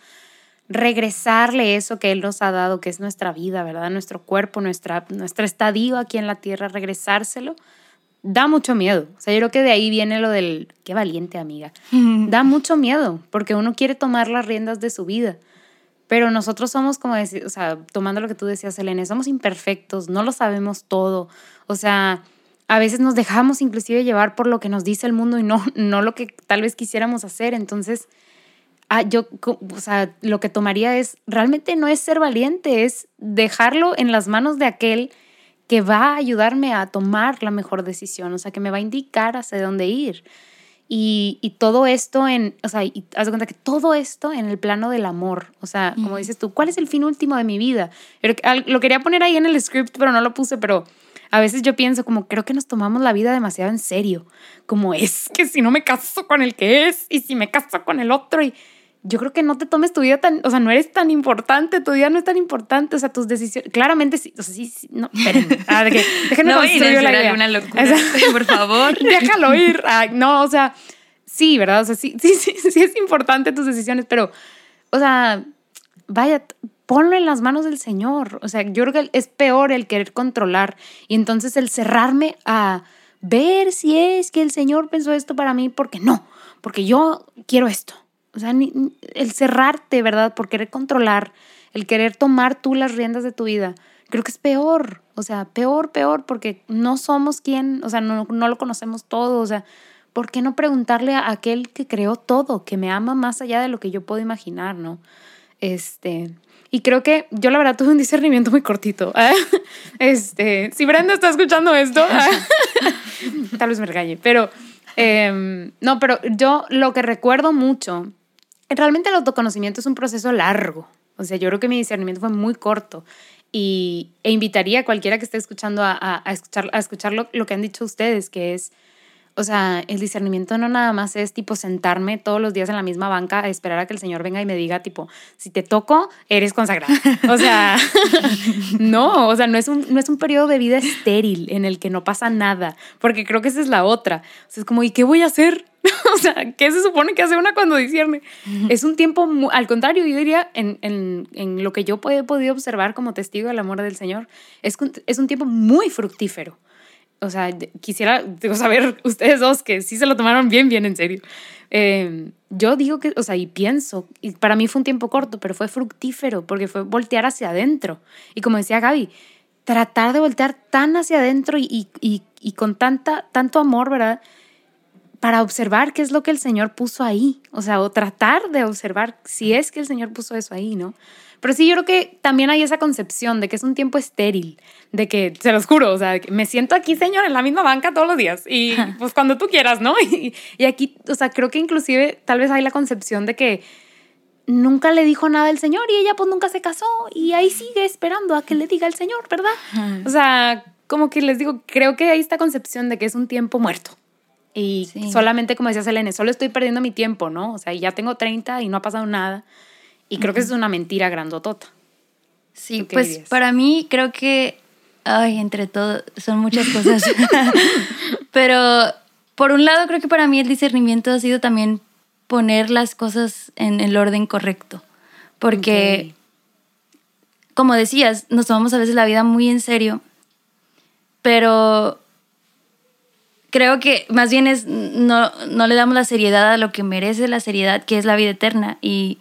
Speaker 1: regresarle eso que Él nos ha dado, que es nuestra vida, ¿verdad? Nuestro cuerpo, nuestra, nuestro estadio aquí en la tierra, regresárselo, da mucho miedo, o sea, yo creo que de ahí viene lo del, qué valiente amiga, da mucho miedo, porque uno quiere tomar las riendas de su vida. Pero nosotros somos, como decir, o sea, tomando lo que tú decías, Elena, somos imperfectos, no lo sabemos todo. O sea, a veces nos dejamos inclusive llevar por lo que nos dice el mundo y no, no lo que tal vez quisiéramos hacer. Entonces, ah, yo, o sea, lo que tomaría es, realmente no es ser valiente, es dejarlo en las manos de aquel que va a ayudarme a tomar la mejor decisión, o sea, que me va a indicar hacia dónde ir. Y, y, todo esto en, o sea, y haz de cuenta que todo esto en el plano del amor, o sea, como dices tú, ¿cuál es el fin último de mi vida? Lo quería poner ahí en el script, pero no lo puse, pero a veces yo pienso como creo que nos tomamos la vida demasiado en serio, como es que si no me caso con el que es y si me caso con el otro y yo creo que no te tomes tu vida tan, o sea, no eres tan importante, tu vida no es tan importante, o sea, tus decisiones, claramente sí, o sea, sí, sí no, esperen, ah, déjenme
Speaker 3: no, construir la idea. Una locura, por favor.
Speaker 1: Déjalo ir, no, o sea, sí, ¿verdad? O sea, sí, sí, sí, sí es importante tus decisiones, pero, o sea, vaya, ponlo en las manos del Señor, o sea, yo creo que es peor el querer controlar y entonces el cerrarme a ver si es que el Señor pensó esto para mí, porque no, porque yo quiero esto o sea, el cerrarte, ¿verdad? Por querer controlar, el querer tomar tú las riendas de tu vida, creo que es peor. O sea, peor, peor, porque no somos quien, o sea, no, no lo conocemos todo. O sea, ¿por qué no preguntarle a aquel que creó todo, que me ama más allá de lo que yo puedo imaginar, ¿no? Este, y creo que yo la verdad tuve un discernimiento muy cortito. Este, si Brenda está escuchando esto, tal vez me regañe, pero em, no, pero yo lo que recuerdo mucho realmente el autoconocimiento es un proceso largo. O sea, yo creo que mi discernimiento fue muy corto y, e invitaría a cualquiera que esté escuchando a, a, escuchar, a escuchar lo, lo, que han dicho ustedes, que es, o sea, el discernimiento no nada más es tipo sentarme todos los días en la misma banca a esperar a que el Señor venga y me diga tipo, si te toco, eres consagrada. O sea, no, o sea, no es, un, no es un periodo de vida estéril en el que no pasa nada, porque creo que esa es la otra. O sea, es como, ¿y qué voy a hacer? o sea, ¿qué se supone que hace una cuando discierne? Es un tiempo, al contrario, yo diría, en, en, en, lo que yo he podido observar como testigo del amor del Señor, es, es un tiempo muy fructífero. O sea, quisiera saber ustedes dos que sí se lo tomaron bien, bien en serio. Eh, yo digo que, o sea, y pienso, y para mí fue un tiempo corto, pero fue fructífero porque fue voltear hacia adentro. Y como decía Gaby, tratar de voltear tan hacia adentro y, y, y con tanta, tanto amor, ¿verdad? Para observar qué es lo que el Señor puso ahí, o sea, o tratar de observar si es que el Señor puso eso ahí, ¿no? Pero sí, yo creo que también hay esa concepción de que es un tiempo estéril, de que, se los juro, o sea, me siento aquí, Señor, en la misma banca todos los días y pues cuando tú quieras, ¿no? Y, y aquí, o sea, creo que inclusive tal vez hay la concepción de que nunca le dijo nada el Señor y ella pues nunca se casó y ahí sigue esperando a que le diga el Señor, ¿verdad? O sea, como que les digo, creo que hay esta concepción de que es un tiempo muerto. Y solamente, como decía Selene, solo estoy perdiendo mi tiempo, ¿no? O sea, ya tengo 30 y no ha pasado nada. Y creo que es una mentira grandotota.
Speaker 2: Sí, pues para mí creo que, ay, entre todo, son muchas cosas. Pero por un lado creo que para mí el discernimiento ha sido también poner las cosas en el orden correcto. Porque, como decías, nos tomamos a veces la vida muy en serio, pero creo que más bien es no, no le damos la seriedad a lo que merece la seriedad, que es la vida eterna. Y,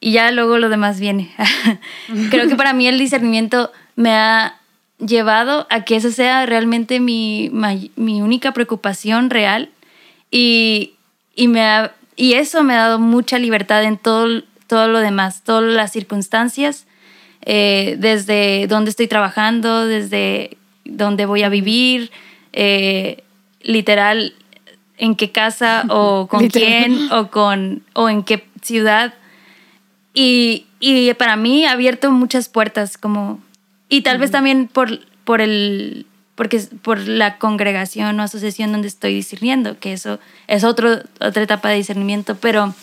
Speaker 2: y ya luego lo demás viene. creo que para mí el discernimiento me ha llevado a que esa sea realmente mi, mi única preocupación real. Y, y, me y eso me ha dado mucha libertad en todo, todo lo demás, todas las circunstancias, eh, desde dónde estoy trabajando, desde dónde voy a vivir, eh, literal en qué casa o con quién o, con, o en qué ciudad. Y, y, para mí ha abierto muchas puertas como... Y tal vez también por, por, el, porque, por la congregación o asociación donde estoy discerniendo, que eso es otro, otra etapa de discernimiento, pero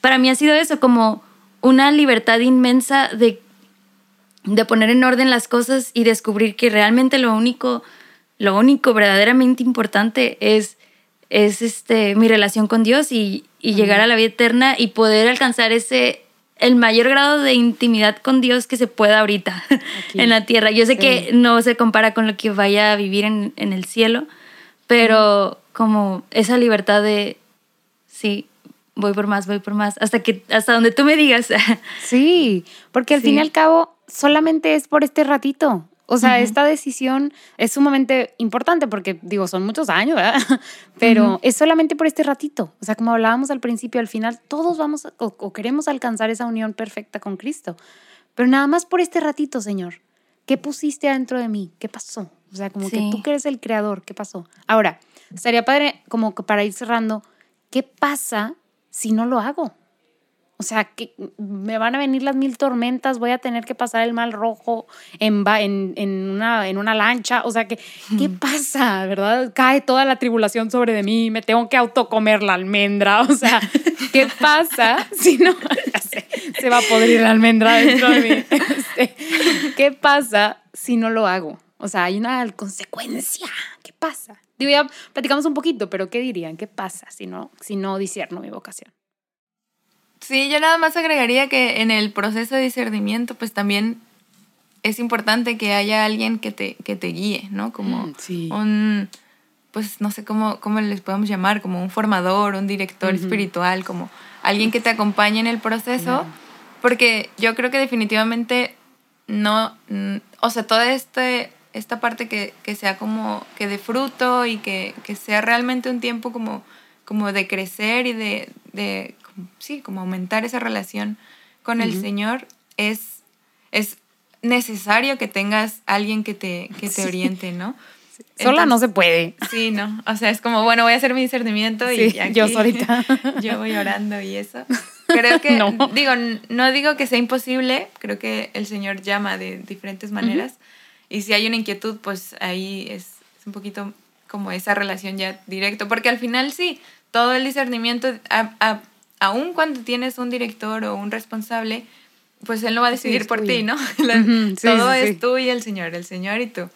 Speaker 2: para mí ha sido eso, como una libertad inmensa de, de poner en orden las cosas y descubrir que realmente lo único lo único verdaderamente importante es, es este, mi relación con Dios y, llegar a la vida eterna y poder alcanzar ese, el mayor grado de intimidad con Dios que se pueda ahorita en la tierra. Yo sé que no se compara con lo que vaya a vivir en, el cielo, pero como esa libertad de, sí, voy por más, voy por más, hasta que hasta donde tú me digas.
Speaker 1: Sí, porque al fin y al cabo solamente es por este ratito. O sea, esta decisión es sumamente importante porque, digo, son muchos años, ¿verdad? Pero es solamente por este ratito. O sea, como hablábamos al principio, al final todos vamos o, queremos alcanzar esa unión perfecta con Cristo. Pero nada más por este ratito, Señor. ¿Qué pusiste adentro de mí? ¿Qué pasó? O sea, como que tú que eres el creador, ¿qué pasó? Ahora, estaría padre como que para ir cerrando, ¿qué pasa si no lo hago? O sea, que me van a venir las mil tormentas, voy a tener que pasar el mal rojo en, en, una, en una lancha. O sea, que, ¿qué pasa? ¿Verdad? Cae toda la tribulación sobre de mí, me tengo que autocomer la almendra. O sea, ¿qué pasa si no? se va a podrir la almendra dentro de mí. Este, ¿Qué pasa si no lo hago? O sea, hay una consecuencia. ¿Qué pasa? Digo, ya platicamos un poquito, pero ¿qué dirían? ¿Qué pasa si no, si no disierno mi vocación?
Speaker 3: Sí, yo nada más agregaría que en el proceso de discernimiento, pues también es importante que haya alguien que te, que te guíe, ¿no? Como mm, un, pues no sé cómo, cómo les podemos llamar, como un formador, un director espiritual, como alguien que te acompañe en el proceso, porque yo creo que definitivamente no, o sea, toda este, esta parte que, que sea como que de fruto y que, que, sea realmente un tiempo como, como de crecer y de, de sí, como aumentar esa relación con el Señor, es, es necesario que tengas alguien que te, que te oriente, ¿no?
Speaker 1: Sola no se puede.
Speaker 3: Sí, no. O sea, es como, bueno, voy a hacer mi discernimiento y aquí,
Speaker 1: yo ahorita.
Speaker 3: yo voy orando y eso. Creo que, no. digo, no digo que sea imposible, creo que el Señor llama de diferentes maneras. Y si hay una inquietud, pues ahí es, es, un poquito como esa relación ya directo. Porque al final sí, todo el discernimiento, a, aun cuando tienes un director o un responsable, pues él no va a decidir por ti, ¿no? todo es tú y el Señor, el Señor y tú.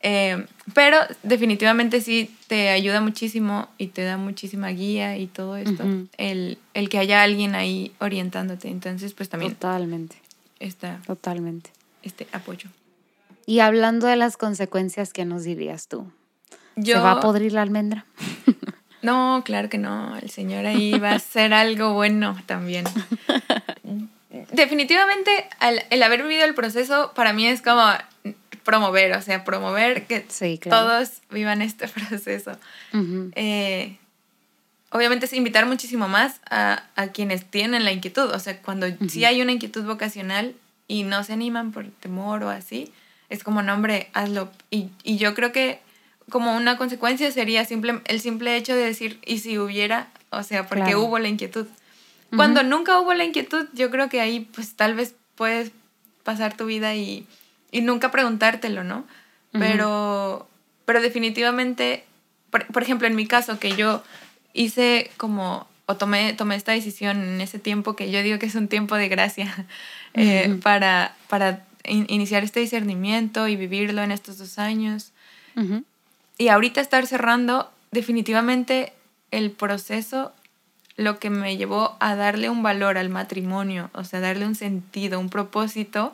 Speaker 3: Eh, pero definitivamente sí te ayuda muchísimo y te da muchísima guía y todo esto, el, el, que haya alguien ahí orientándote. Entonces, pues también.
Speaker 1: Totalmente.
Speaker 3: Está.
Speaker 1: Totalmente.
Speaker 3: Este apoyo.
Speaker 1: Y hablando de las consecuencias, ¿qué nos dirías tú? Yo, ¿Se va a podrir la almendra?
Speaker 3: No, claro que no. El Señor ahí va a hacer algo bueno también. Definitivamente, el haber vivido el proceso para mí es como promover, o sea, promover que todos vivan este proceso. Eh, obviamente es invitar muchísimo más a, quienes tienen la inquietud, o sea, cuando sí hay una inquietud vocacional y no se animan por temor o así, es como, no, hombre, hazlo. Y, yo creo que como una consecuencia sería simple, el simple hecho de decir, ¿y si hubiera? O sea, porque hubo la inquietud. Cuando nunca hubo la inquietud, yo creo que ahí pues tal vez puedes pasar tu vida y y nunca preguntártelo, ¿no? Pero, pero definitivamente, por, ejemplo, en mi caso, que yo hice como, o tomé, tomé esta decisión en ese tiempo que yo digo que es un tiempo de gracia eh, para, para iniciar este discernimiento y vivirlo en estos dos años. Y ahorita estar cerrando, definitivamente el proceso lo que me llevó a darle un valor al matrimonio, o sea, darle un sentido, un propósito,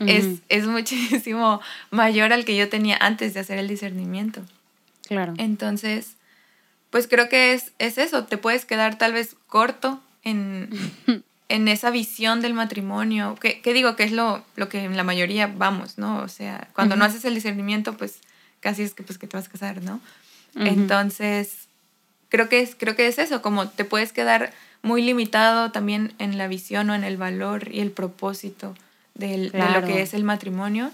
Speaker 3: es, muchísimo mayor al que yo tenía antes de hacer el discernimiento.
Speaker 1: Claro.
Speaker 3: Entonces, pues creo que es, es eso, te puedes quedar tal vez corto en, en esa visión del matrimonio, que, digo que es lo, lo que en la mayoría vamos, ¿no? O sea, cuando no haces el discernimiento, pues casi es que, pues, que te vas a casar, ¿no? Entonces, creo que, es, creo que es eso, como te puedes quedar muy limitado también en la visión o en el valor y el propósito de lo que es el matrimonio.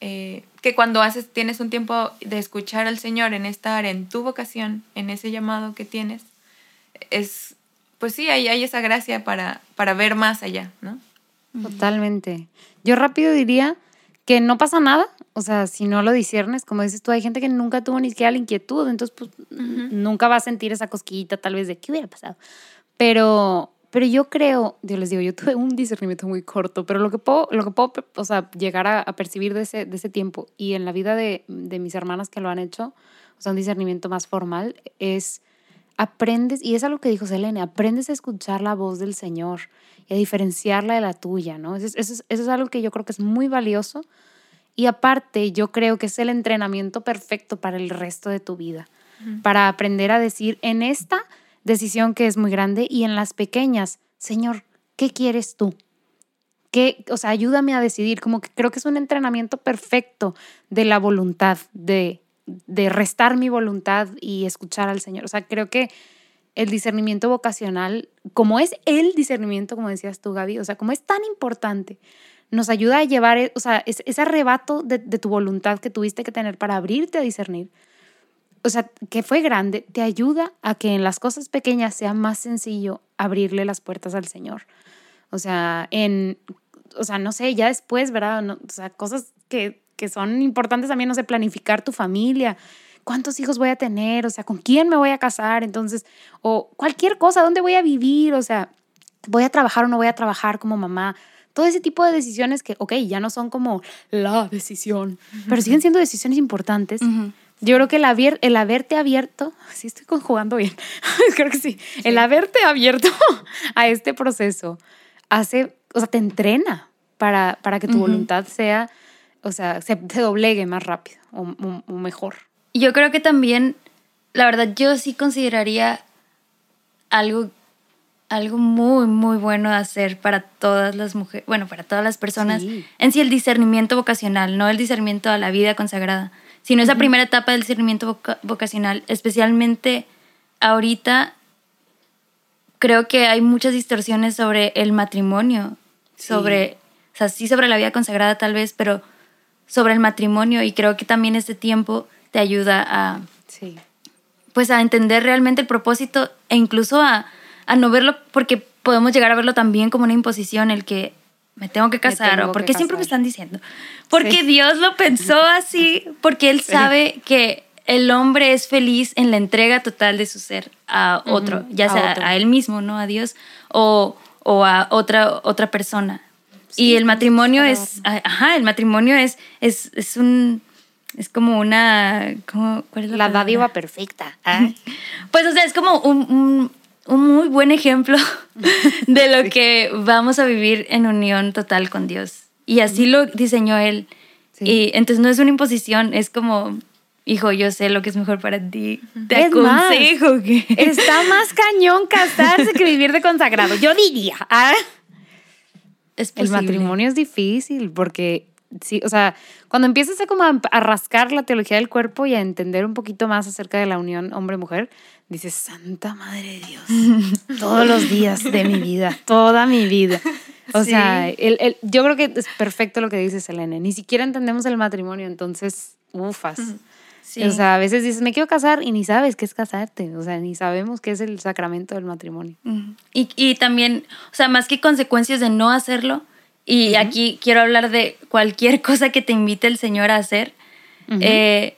Speaker 3: Eh, que cuando haces, tienes un tiempo de escuchar al Señor en estar en tu vocación, en ese llamado que tienes, es, pues sí, hay, hay esa gracia para, para ver más allá, ¿no?
Speaker 1: Totalmente. Yo rápido diría que no pasa nada, o sea, si no lo disiernes, como dices tú, hay gente que nunca tuvo ni siquiera la inquietud, entonces pues nunca va a sentir esa cosquillita tal vez de qué hubiera pasado. Pero pero yo creo, yo les digo, yo tuve un discernimiento muy corto, pero lo que puedo, lo que puedo o sea, llegar a, percibir de ese, de ese tiempo y en la vida de, de mis hermanas que lo han hecho, o sea, un discernimiento más formal, es aprendes, y es algo que dijo Selene, aprendes a escuchar la voz del Señor y a diferenciarla de la tuya, ¿no? Eso, eso, eso es algo que yo creo que es muy valioso y aparte yo creo que es el entrenamiento perfecto para el resto de tu vida, para aprender a decir, en esta decisión que es muy grande y en las pequeñas, Señor, ¿qué quieres tú? que, o sea, ayúdame a decidir, como que creo que es un entrenamiento perfecto de la voluntad, de, de restar mi voluntad y escuchar al Señor. O sea, creo que el discernimiento vocacional, como es el discernimiento, como decías tú, Gaby, o sea, como es tan importante, nos ayuda a llevar, e, o sea, ese, arrebato de, tu voluntad que tuviste que tener para abrirte a discernir, o sea, que fue grande, te ayuda a que en las cosas pequeñas sea más sencillo abrirle las puertas al Señor. O sea, en, o sea, no sé, ya después, ¿verdad? o sea, cosas que, que son importantes también, no sé, planificar tu familia, cuántos hijos voy a tener, o sea, con quién me voy a casar, entonces, o cualquier cosa, dónde voy a vivir, o sea, voy a trabajar o no voy a trabajar como mamá. Todo ese tipo de decisiones que, ok, ya no son como la decisión, pero siguen siendo decisiones importantes. Yo creo que el, el haberte abierto, sí estoy conjugando bien, creo que sí. el haberte abierto a este proceso hace, o sea, te entrena para, para que tu voluntad sea, o sea, se, doblegue más rápido o, o, mejor.
Speaker 2: Yo creo que también, la verdad, yo sí consideraría algo, algo muy, muy bueno de hacer para todas las mujeres, bueno, para todas las personas, en sí el discernimiento vocacional, no el discernimiento a la vida consagrada sino esa primera etapa del discernimiento vocacional, especialmente ahorita, creo que hay muchas distorsiones sobre el matrimonio, sobre, o sea, sí sobre la vida consagrada tal vez, pero sobre el matrimonio y creo que también este tiempo te ayuda a, sí. pues a entender realmente el propósito e incluso a, a no verlo, porque podemos llegar a verlo también como una imposición, el que me tengo que casar o porque siempre me están diciendo. Porque Dios lo pensó así, porque Él sabe que el hombre es feliz en la entrega total de su ser a otro, ya sea a, Él mismo, ¿no? A Dios o, o a otra, otra persona. y el matrimonio es, ajá, el matrimonio es, es, es un, es como una, ¿cómo,
Speaker 1: ¿cuál es la, la dádiva perfecta. ¿ah?
Speaker 2: Pues, o sea, es como un un muy buen ejemplo de lo que vamos a vivir en unión total con Dios. Y así lo diseñó Él. Y entonces no es una imposición, es como, hijo, yo sé lo que es mejor para ti. Te aconsejo que...
Speaker 1: Está más cañón casarse que vivir de consagrado, yo diría. ¿ah? El matrimonio es difícil porque sí, o sea, cuando empiezas a como a, rascar la teología del cuerpo y a entender un poquito más acerca de la unión hombre-mujer, dices, Santa Madre de Dios, todos los días de mi vida, toda mi vida. O sea, el, el, yo creo que es perfecto lo que dice Selene. Ni siquiera entendemos el matrimonio, entonces, ufas. O sea, a veces dices, me quiero casar y ni sabes qué es casarte. O sea, ni sabemos qué es el sacramento del matrimonio.
Speaker 2: y, y también, o sea, más que consecuencias de no hacerlo, y aquí quiero hablar de cualquier cosa que te invite el Señor a hacer. Eh,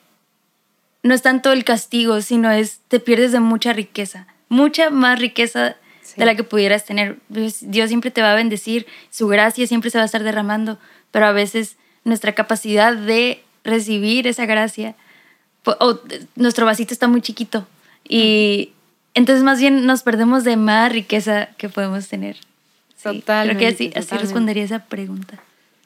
Speaker 2: no es tanto el castigo, sino es te pierdes de mucha riqueza, mucha más riqueza de la que pudieras tener. Dios siempre te va a bendecir, su gracia siempre se va a estar derramando, pero a veces nuestra capacidad de recibir esa gracia, o nuestro vasito está muy chiquito y entonces más bien nos perdemos de más riqueza que podemos tener. Creo que así, así respondería esa pregunta.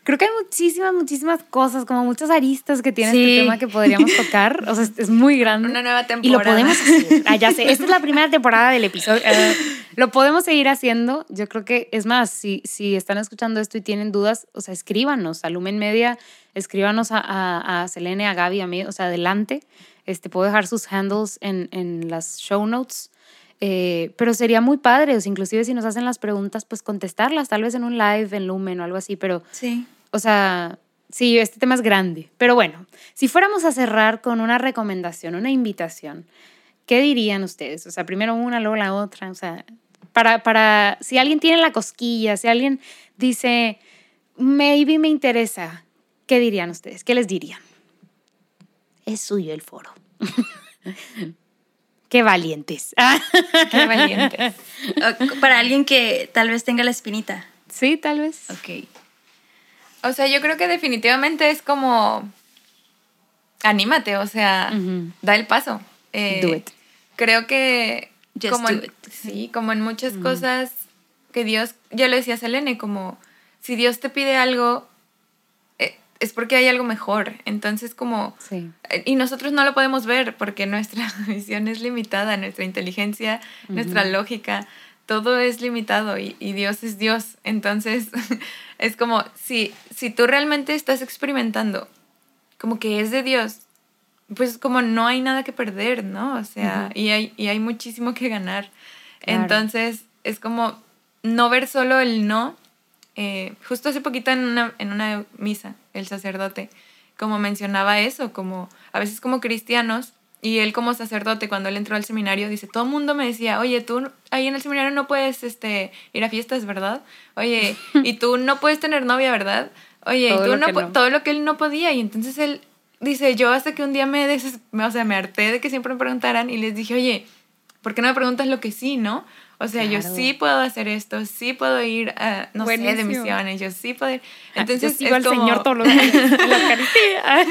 Speaker 1: Creo que hay muchísimas, muchísimas cosas, como muchas aristas que tiene este tema que podríamos tocar. O sea, es muy grande.
Speaker 3: Una nueva temporada.
Speaker 1: Y lo podemos hacer. Ah, ya sé, esta es la primera temporada del episodio. Eh, lo podemos seguir haciendo. Yo creo que, es más, si, si están escuchando esto y tienen dudas, o sea, escríbanos a Lumen Media, escríbanos a, a, a Selene, a Gaby, a mí, o sea, adelante. Este, puedo dejar sus handles en, en las show notes. Eh, pero sería muy padre, o sea, inclusive si nos hacen las preguntas, pues contestarlas, tal vez en un live, en Lumen o algo así, pero...
Speaker 2: Sí.
Speaker 1: O sea, sí, este tema es grande. Pero bueno, si fuéramos a cerrar con una recomendación, una invitación, ¿qué dirían ustedes? O sea, primero una, luego la otra, o sea, para, para, si alguien tiene la cosquilla, si alguien dice, maybe me interesa, ¿qué dirían ustedes? ¿Qué les dirían? Es suyo el foro. Qué valientes.
Speaker 3: Qué valientes.
Speaker 2: Para alguien que tal vez tenga la espinita.
Speaker 1: Sí, tal vez.
Speaker 2: Ok.
Speaker 3: O sea, yo creo que definitivamente es como. Anímate, o sea, da el paso. Eh, do it. Creo que.
Speaker 2: Just
Speaker 3: como
Speaker 2: do it.
Speaker 3: Sí, como en muchas cosas que Dios. Ya lo decía Selene, como si Dios te pide algo, es porque hay algo mejor. Entonces, como... Sí. Eh, y nosotros no lo podemos ver porque nuestra visión es limitada, nuestra inteligencia, nuestra lógica, todo es limitado y, y Dios es Dios. Entonces, es como, si, si tú realmente estás experimentando como que es de Dios, pues como no hay nada que perder, ¿no? O sea, y, hay, y hay muchísimo que ganar. Entonces, es como no ver solo el no. Eh, justo hace poquito en una, en una misa, el sacerdote, como mencionaba eso, como a veces como cristianos, y él como sacerdote, cuando él entró al seminario, dice, todo el mundo me decía, oye, tú ahí en el seminario no puedes este, ir a fiestas, ¿verdad? Oye, y tú no puedes tener novia, ¿verdad? Oye, todo y tú no, todo lo que él no podía. Y entonces él dice, yo hasta que un día me, des o sea, me harté de que siempre me preguntaran y les dije, oye, ¿por qué no me preguntas lo que sí, no? O sea, yo sí puedo hacer esto, sí puedo ir a, no sé, de misiones, yo sí puedo ir.
Speaker 1: Ah, Entonces, yo sigo al Señor todos los días, la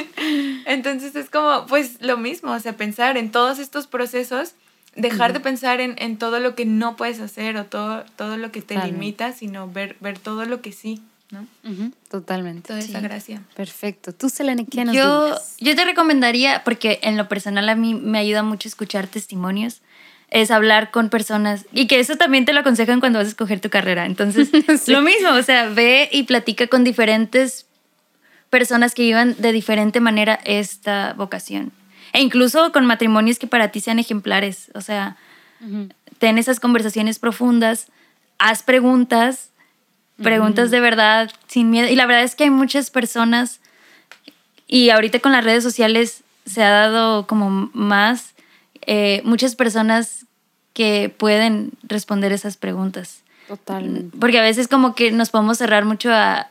Speaker 3: Entonces es como, pues lo mismo, o sea, pensar en todos estos procesos, dejar de pensar en, en, todo lo que no puedes hacer o todo, todo lo que te limita, sino ver, ver todo lo que sí. ¿no?
Speaker 1: Totalmente.
Speaker 3: Toda esa gracia.
Speaker 1: Perfecto. Tú, Selene, ¿qué nos
Speaker 2: yo, Yo te recomendaría, porque en lo personal a mí me ayuda mucho escuchar testimonios es hablar con personas y que eso también te lo aconsejan cuando vas a escoger tu carrera. Entonces, lo mismo, o sea, ve y platica con diferentes personas que vivan de diferente manera esta vocación. E incluso con matrimonios que para ti sean ejemplares. O sea, ten esas conversaciones profundas, haz preguntas, preguntas de verdad, sin miedo. Y la verdad es que hay muchas personas, y ahorita con las redes sociales se ha dado como más, eh, muchas personas que pueden responder esas preguntas.
Speaker 1: Totalmente.
Speaker 2: Porque a veces como que nos podemos cerrar mucho a,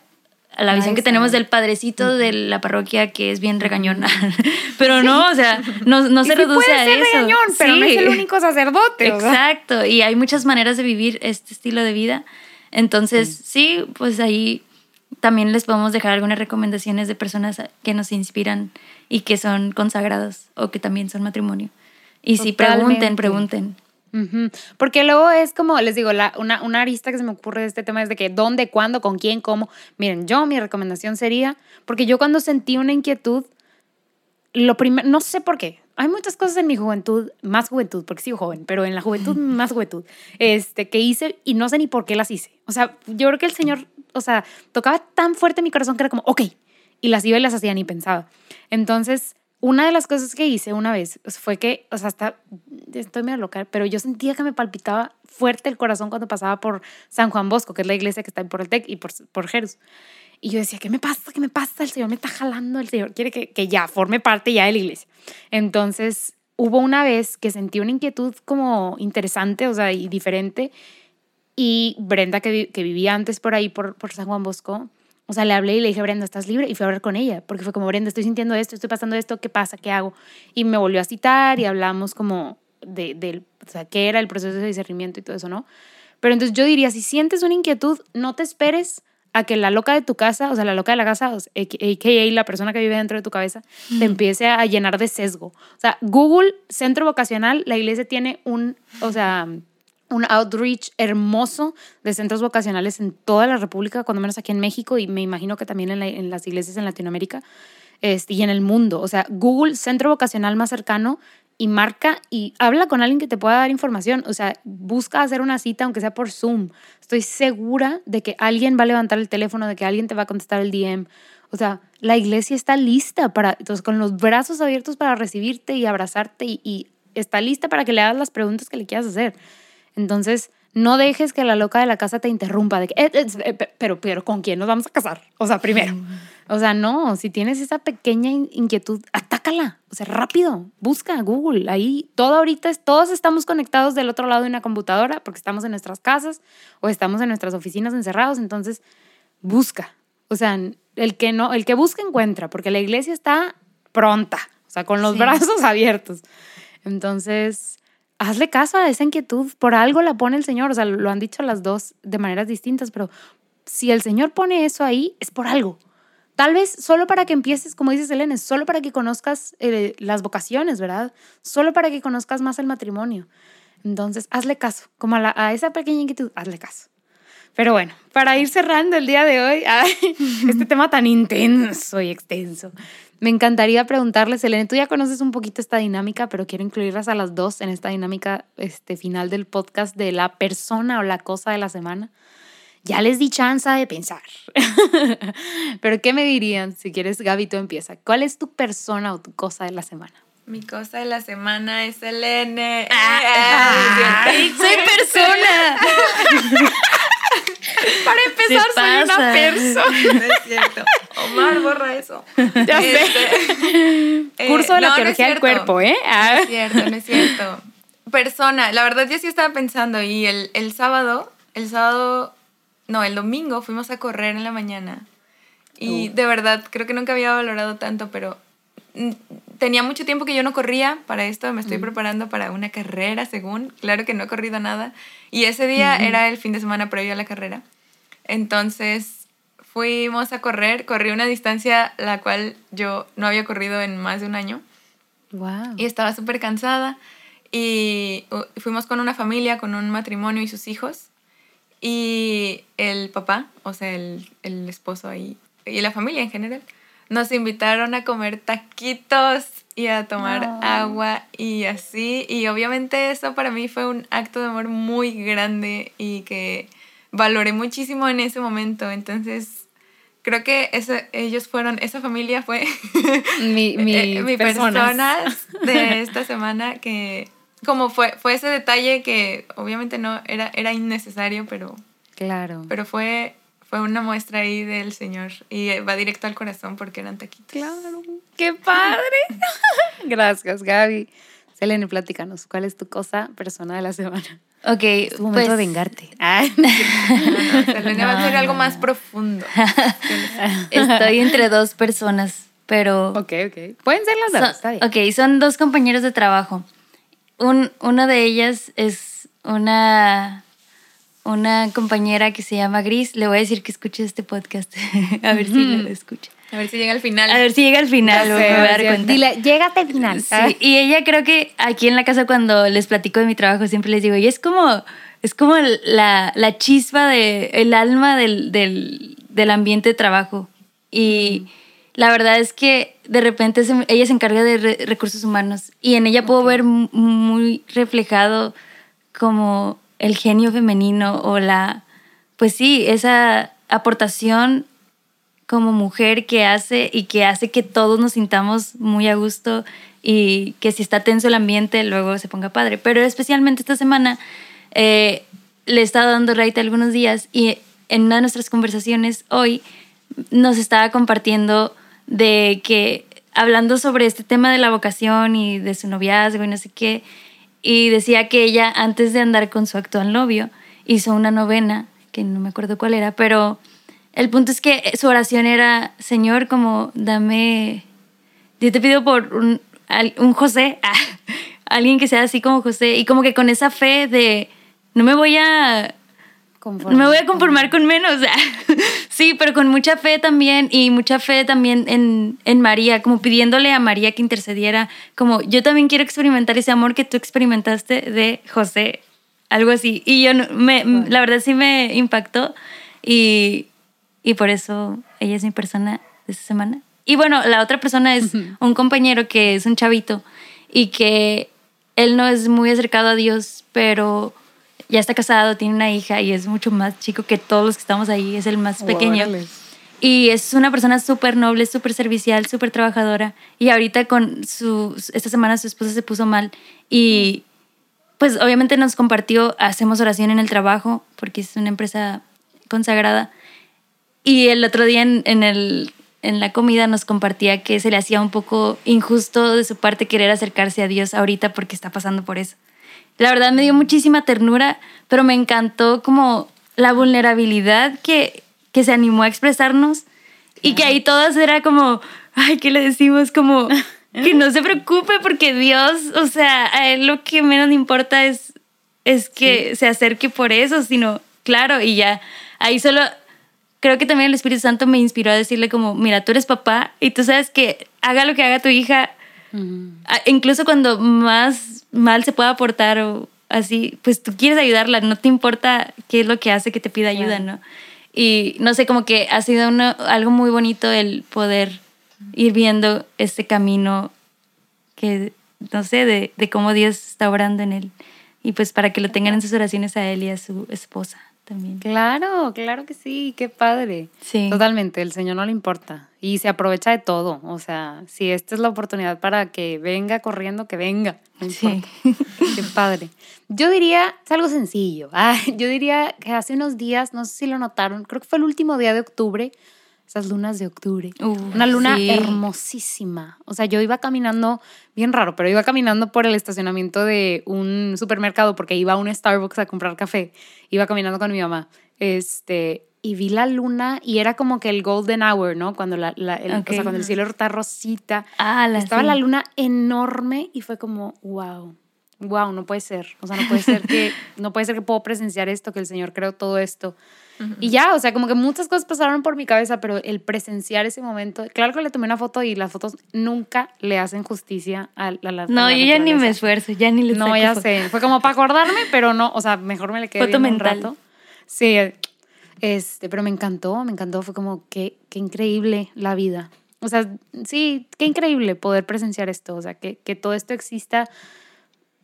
Speaker 2: la visión que tenemos del padrecito de la parroquia que es bien regañón. pero no, o sea, no, no se reduce a eso. Regañón,
Speaker 1: pero no es el único sacerdote.
Speaker 2: Exacto, y hay muchas maneras de vivir este estilo de vida. Entonces, sí, pues ahí también les podemos dejar algunas recomendaciones de personas que nos inspiran y que son consagradas o que también son matrimonio. Y sí, pregunten, pregunten.
Speaker 1: Porque luego es como, les digo, la, una, una arista que se me ocurre de este tema es de que dónde, cuándo, con quién, cómo. Miren, yo mi recomendación sería, porque yo cuando sentí una inquietud, lo primero, no sé por qué, hay muchas cosas en mi juventud, más juventud, porque sigo joven, pero en la juventud más juventud, este, que hice y no sé ni por qué las hice. O sea, yo creo que el Señor, o sea, tocaba tan fuerte mi corazón que era como, ok, y las iba y las hacía ni pensaba. Entonces, una de las cosas que hice una vez fue que, o sea, hasta, estoy medio loca, pero yo sentía que me palpitaba fuerte el corazón cuando pasaba por San Juan Bosco, que es la iglesia que está por el TEC y por, por Jerus. Y yo decía, ¿qué me pasa? ¿Qué me pasa? El Señor me está jalando, el Señor quiere que, que ya forme parte ya de la iglesia. Entonces, hubo una vez que sentí una inquietud como interesante, o sea, y diferente. Y Brenda, que, que vivía antes por ahí, por, por San Juan Bosco, o sea, le hablé y le dije, Brenda, ¿estás libre? Y fui a hablar con ella, porque fue como, Brenda, estoy sintiendo esto, estoy pasando esto, ¿qué pasa? ¿Qué hago? Y me volvió a citar y hablamos como de, de o sea, qué era el proceso de discernimiento y todo eso, ¿no? Pero entonces yo diría, si sientes una inquietud, no te esperes a que la loca de tu casa, o sea, la loca de la casa, a.k.a. la persona que vive dentro de tu cabeza, te empiece a llenar de sesgo. O sea, Google, centro vocacional, la iglesia tiene un, o sea, un outreach hermoso de centros vocacionales en toda la República, cuando menos aquí en México y me imagino que también en, las iglesias en Latinoamérica este, y en el mundo. O sea, Google, centro vocacional más cercano, y marca y habla con alguien que te pueda dar información. O sea, busca hacer una cita, aunque sea por Zoom. Estoy segura de que alguien va a levantar el teléfono, de que alguien te va a contestar el DM. O sea, la iglesia está lista para, entonces, con los brazos abiertos para recibirte y abrazarte y, y está lista para que le hagas las preguntas que le quieras hacer. Entonces, no dejes que la loca de la casa te interrumpa de que, eh, eh, pero, pero, ¿con quién nos vamos a casar? O sea, primero. O sea, no, si tienes esa pequeña inquietud, atácala. O sea, rápido, busca Google. Ahí todo ahorita es, todos estamos conectados del otro lado de una computadora porque estamos en nuestras casas o estamos en nuestras oficinas encerrados. Entonces, busca. O sea, el que no, el que busca encuentra, porque la iglesia está pronta, o sea, con los brazos abiertos. Entonces, hazle caso a esa inquietud, por algo la pone el Señor, o sea, lo han dicho las dos de maneras distintas, pero si el Señor pone eso ahí, es por algo. Tal vez solo para que empieces, como dices Elena, solo para que conozcas eh, las vocaciones, ¿verdad? Solo para que conozcas más el matrimonio. Entonces, hazle caso, como a, esa pequeña inquietud, hazle caso. Pero bueno, para ir cerrando el día de hoy, este tema tan intenso y extenso, me encantaría preguntarles, Elena, tú ya conoces un poquito esta dinámica, pero quiero incluirlas a las dos en esta dinámica este, final del podcast de la persona o la cosa de la semana. Ya les di chance de pensar. pero ¿qué me dirían? Si quieres, Gaby, tú empieza. ¿Cuál es tu persona o tu cosa de la semana?
Speaker 3: Mi cosa de la semana es Elena.
Speaker 2: Ah, soy persona.
Speaker 1: Para empezar, soy una persona.
Speaker 3: No es cierto. Omar, borra eso.
Speaker 1: Ya sé.
Speaker 3: Este,
Speaker 1: Curso de la
Speaker 3: no, no
Speaker 1: teología
Speaker 3: es
Speaker 1: del cuerpo, ¿eh? Ah.
Speaker 3: No es cierto, no es cierto. Persona, la verdad yo sí estaba pensando y el, el sábado, el sábado, no, el domingo fuimos a correr en la mañana y de verdad creo que nunca había valorado tanto, pero mm, tenía mucho tiempo que yo no corría para esto, me estoy preparando para una carrera según, claro que no he corrido nada y ese día era el fin de semana previo a la carrera. Entonces fuimos a correr, corrí una distancia la cual yo no había corrido en más de un año.
Speaker 1: Wow.
Speaker 3: y estaba súper cansada. Y uh, fuimos con una familia, con un matrimonio y sus hijos. Y el papá, o sea, el, el esposo ahí y la familia en general, nos invitaron a comer taquitos y a tomar
Speaker 1: Oh.
Speaker 3: agua y así. Y obviamente eso para mí fue un acto de amor muy grande y que valoré muchísimo en ese momento, entonces creo que ese- ellos fueron, esa familia fue
Speaker 1: Mi, mi,
Speaker 3: eh, mi
Speaker 1: personas.
Speaker 3: personas de esta semana que como fue fue ese detalle que obviamente no era era innecesario pero
Speaker 1: Claro.
Speaker 3: pero fue fue una muestra ahí del señor y va directo al corazón porque eran taquitos
Speaker 1: Claro. ¡Qué padre! Gracias, Gaby. Selene, platícanos, ¿cuál es tu cosa, persona de la semana?
Speaker 2: Ok,
Speaker 1: Es tu momento
Speaker 2: pues,
Speaker 1: de vengarte. Ay,
Speaker 3: No, no, Selena va a ser algo más profundo
Speaker 2: estoy entre dos personas, pero...
Speaker 1: ok, ok. Pueden ser las dos, está bien.
Speaker 2: ok, son dos compañeros de trabajo. Un, una de ellas es una, una compañera que se llama Gris. Le voy a decir que escuche este podcast. a ver si lo escucha.
Speaker 3: A ver si llega al final
Speaker 2: A ver si llega al final, me
Speaker 1: sé,
Speaker 2: voy a dar cuenta.
Speaker 1: Dile, llégate al final.
Speaker 2: Sí, y ella creo que aquí en la casa cuando les platico de mi trabajo siempre les digo, y es como, es como la, la chispa de, el alma del, del, del ambiente de trabajo. Y la verdad es que de repente se- ella se encarga de re- recursos humanos y en ella puedo ver mu- muy reflejado como el genio femenino o la, pues sí, esa aportación como mujer que hace y que hace que todos nos sintamos muy a gusto y que si está tenso el ambiente luego se ponga padre. Pero especialmente esta semana eh, le he estado dando raite algunos días y en una de nuestras conversaciones hoy nos estaba compartiendo de que hablando sobre este tema de la vocación y de su noviazgo y no sé qué, y decía que ella antes de andar con su actual novio hizo una novena, que no me acuerdo cuál era, pero el punto es que su oración era, Señor, como dame, yo te pido por un, un José, ah, alguien que sea así como José, y como que con esa fe de, no me voy a
Speaker 1: Conforme.
Speaker 2: me voy a conformar con menos. sí, pero con mucha fe también y mucha fe también en, en María, como pidiéndole a María que intercediera, como yo también quiero experimentar ese amor que tú experimentaste de José, algo así. Y yo, no- me, la verdad sí me impactó y, y por eso ella es mi persona de esta semana. Y bueno, la otra persona es un compañero que es un chavito y que él no es muy acercado a Dios, pero ya está casado, tiene una hija y es mucho más chico que todos los que estamos ahí, es el más pequeño.
Speaker 1: Órale.
Speaker 2: Y es una persona súper noble, súper servicial, súper trabajadora. Y ahorita con su, esta semana su esposa se puso mal y pues obviamente nos compartió, hacemos oración en el trabajo porque es una empresa consagrada. Y el otro día en, en el, en la comida nos compartía que se le hacía un poco injusto de su parte querer acercarse a Dios ahorita porque está pasando por eso. La verdad me dio muchísima ternura, pero me encantó como la vulnerabilidad que, que se animó a expresarnos y que ahí todas era como, ay, ¿qué le decimos? Como que no se preocupe porque Dios, o sea, a él lo que menos le importa es, es que se acerque por eso, sino, claro, y ya, ahí solo, creo que también el Espíritu Santo me inspiró a decirle como, mira, tú eres papá y tú sabes que haga lo que haga tu hija,
Speaker 1: Ujú.
Speaker 2: a- incluso cuando más mal se pueda portar o así, pues tú quieres ayudarla, no te importa qué es lo que hace que te pida ayuda, ¿no? Y no sé, como que ha sido algo muy bonito el poder ir viendo este camino que, no sé, de, de cómo Dios está obrando en él. Y pues para que lo tengan en sus oraciones a él y a su esposa también.
Speaker 1: Claro, claro que sí, qué padre. Sí. Totalmente, el Señor no le importa y se aprovecha de todo. O sea, si esta es la oportunidad para que venga corriendo, que venga. sí. qué padre. Yo diría, es algo sencillo. yo diría que hace unos días, no sé si lo notaron, creo que fue el último día de octubre, esas lunas de octubre. Una luna hermosísima. O sea, yo iba caminando, bien raro, pero iba caminando por el estacionamiento de un supermercado porque iba a un Starbucks a comprar café. Iba caminando con mi mamá. Este, y vi la luna y era como que el golden hour, ¿no? Cuando, la, el, o sea, cuando el cielo está rosita. Ah, Estaba la luna enorme y fue como, wow. Wow, no puede ser. O sea, no puede ser que no puede ser que puedo presenciar esto, que el Señor creó todo esto y ya, o sea, como que muchas cosas pasaron por mi cabeza, pero el presenciar ese momento, claro que le tomé una foto y las fotos nunca le hacen justicia a, la...
Speaker 2: No, yo ya ni me esfuerzo, ya ni le
Speaker 1: No, ya sé, fue como para acordarme, pero no, o sea, mejor me le quedé foto mental. un rato. Sí, este, pero me encantó, me encantó, fue como qué, qué increíble la vida. O sea, sí, qué increíble poder presenciar esto, o sea, que, que todo esto exista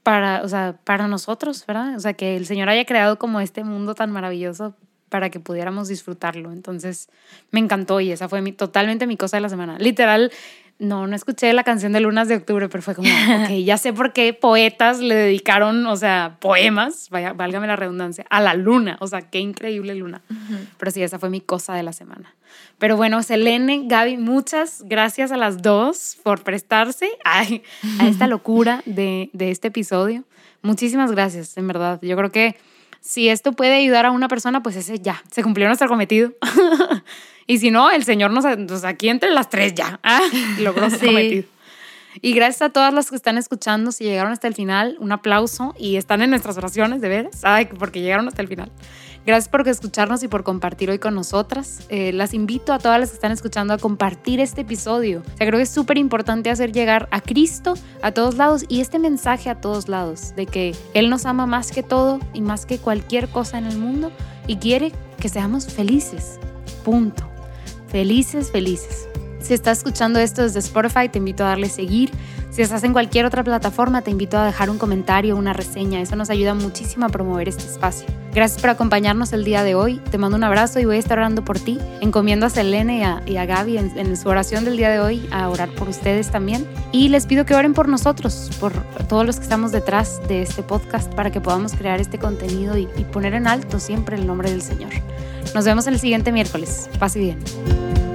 Speaker 1: para, o sea, para nosotros, ¿verdad? O sea, que el Señor haya creado como este mundo tan maravilloso para que pudiéramos disfrutarlo. Entonces me encantó y esa fue mi, totalmente mi cosa de la semana. Literal, no, no escuché la canción de Lunas de Octubre, pero fue como, ok, ya sé por qué poetas le dedicaron, o sea, poemas, vaya, válgame la redundancia, a la luna. O sea, qué increíble luna. Pero sí, esa fue mi cosa de la semana. Pero bueno, Selene, Gaby, muchas gracias a las dos por prestarse a, a esta locura de, de este episodio. Muchísimas gracias, en verdad. Yo creo que si esto puede ayudar a una persona, pues ese ya, se cumplió nuestro cometido. y si no, el Señor nos, pues aquí entre las tres ya, ¿ah? logró su cometido. Y gracias a todas las que están escuchando, si llegaron hasta el final, un aplauso y están en nuestras oraciones, de veras, Ay, porque llegaron hasta el final. Gracias por escucharnos y por compartir hoy con nosotras. Eh, las invito a todas las que están escuchando a compartir este episodio. O creo que es súper importante hacer llegar a Cristo a todos lados y este mensaje a todos lados de que Él nos ama más que todo y más que cualquier cosa en el mundo y quiere que seamos felices. Punto. Felices, felices. Si estás escuchando esto desde Spotify, te invito a darle seguir si estás en cualquier otra plataforma, te invito a dejar un comentario, una reseña. Eso nos ayuda muchísimo a promover este espacio. Gracias por acompañarnos el día de hoy. Te mando un abrazo y voy a estar orando por ti. Encomiendo a Selene y a, y Gaby en, su oración del día de hoy a orar por ustedes también. Y les pido que oren por nosotros, por todos los que estamos detrás de este podcast, para que podamos crear este contenido y, y poner en alto siempre el nombre del Señor. Nos vemos el siguiente miércoles. Pase bien.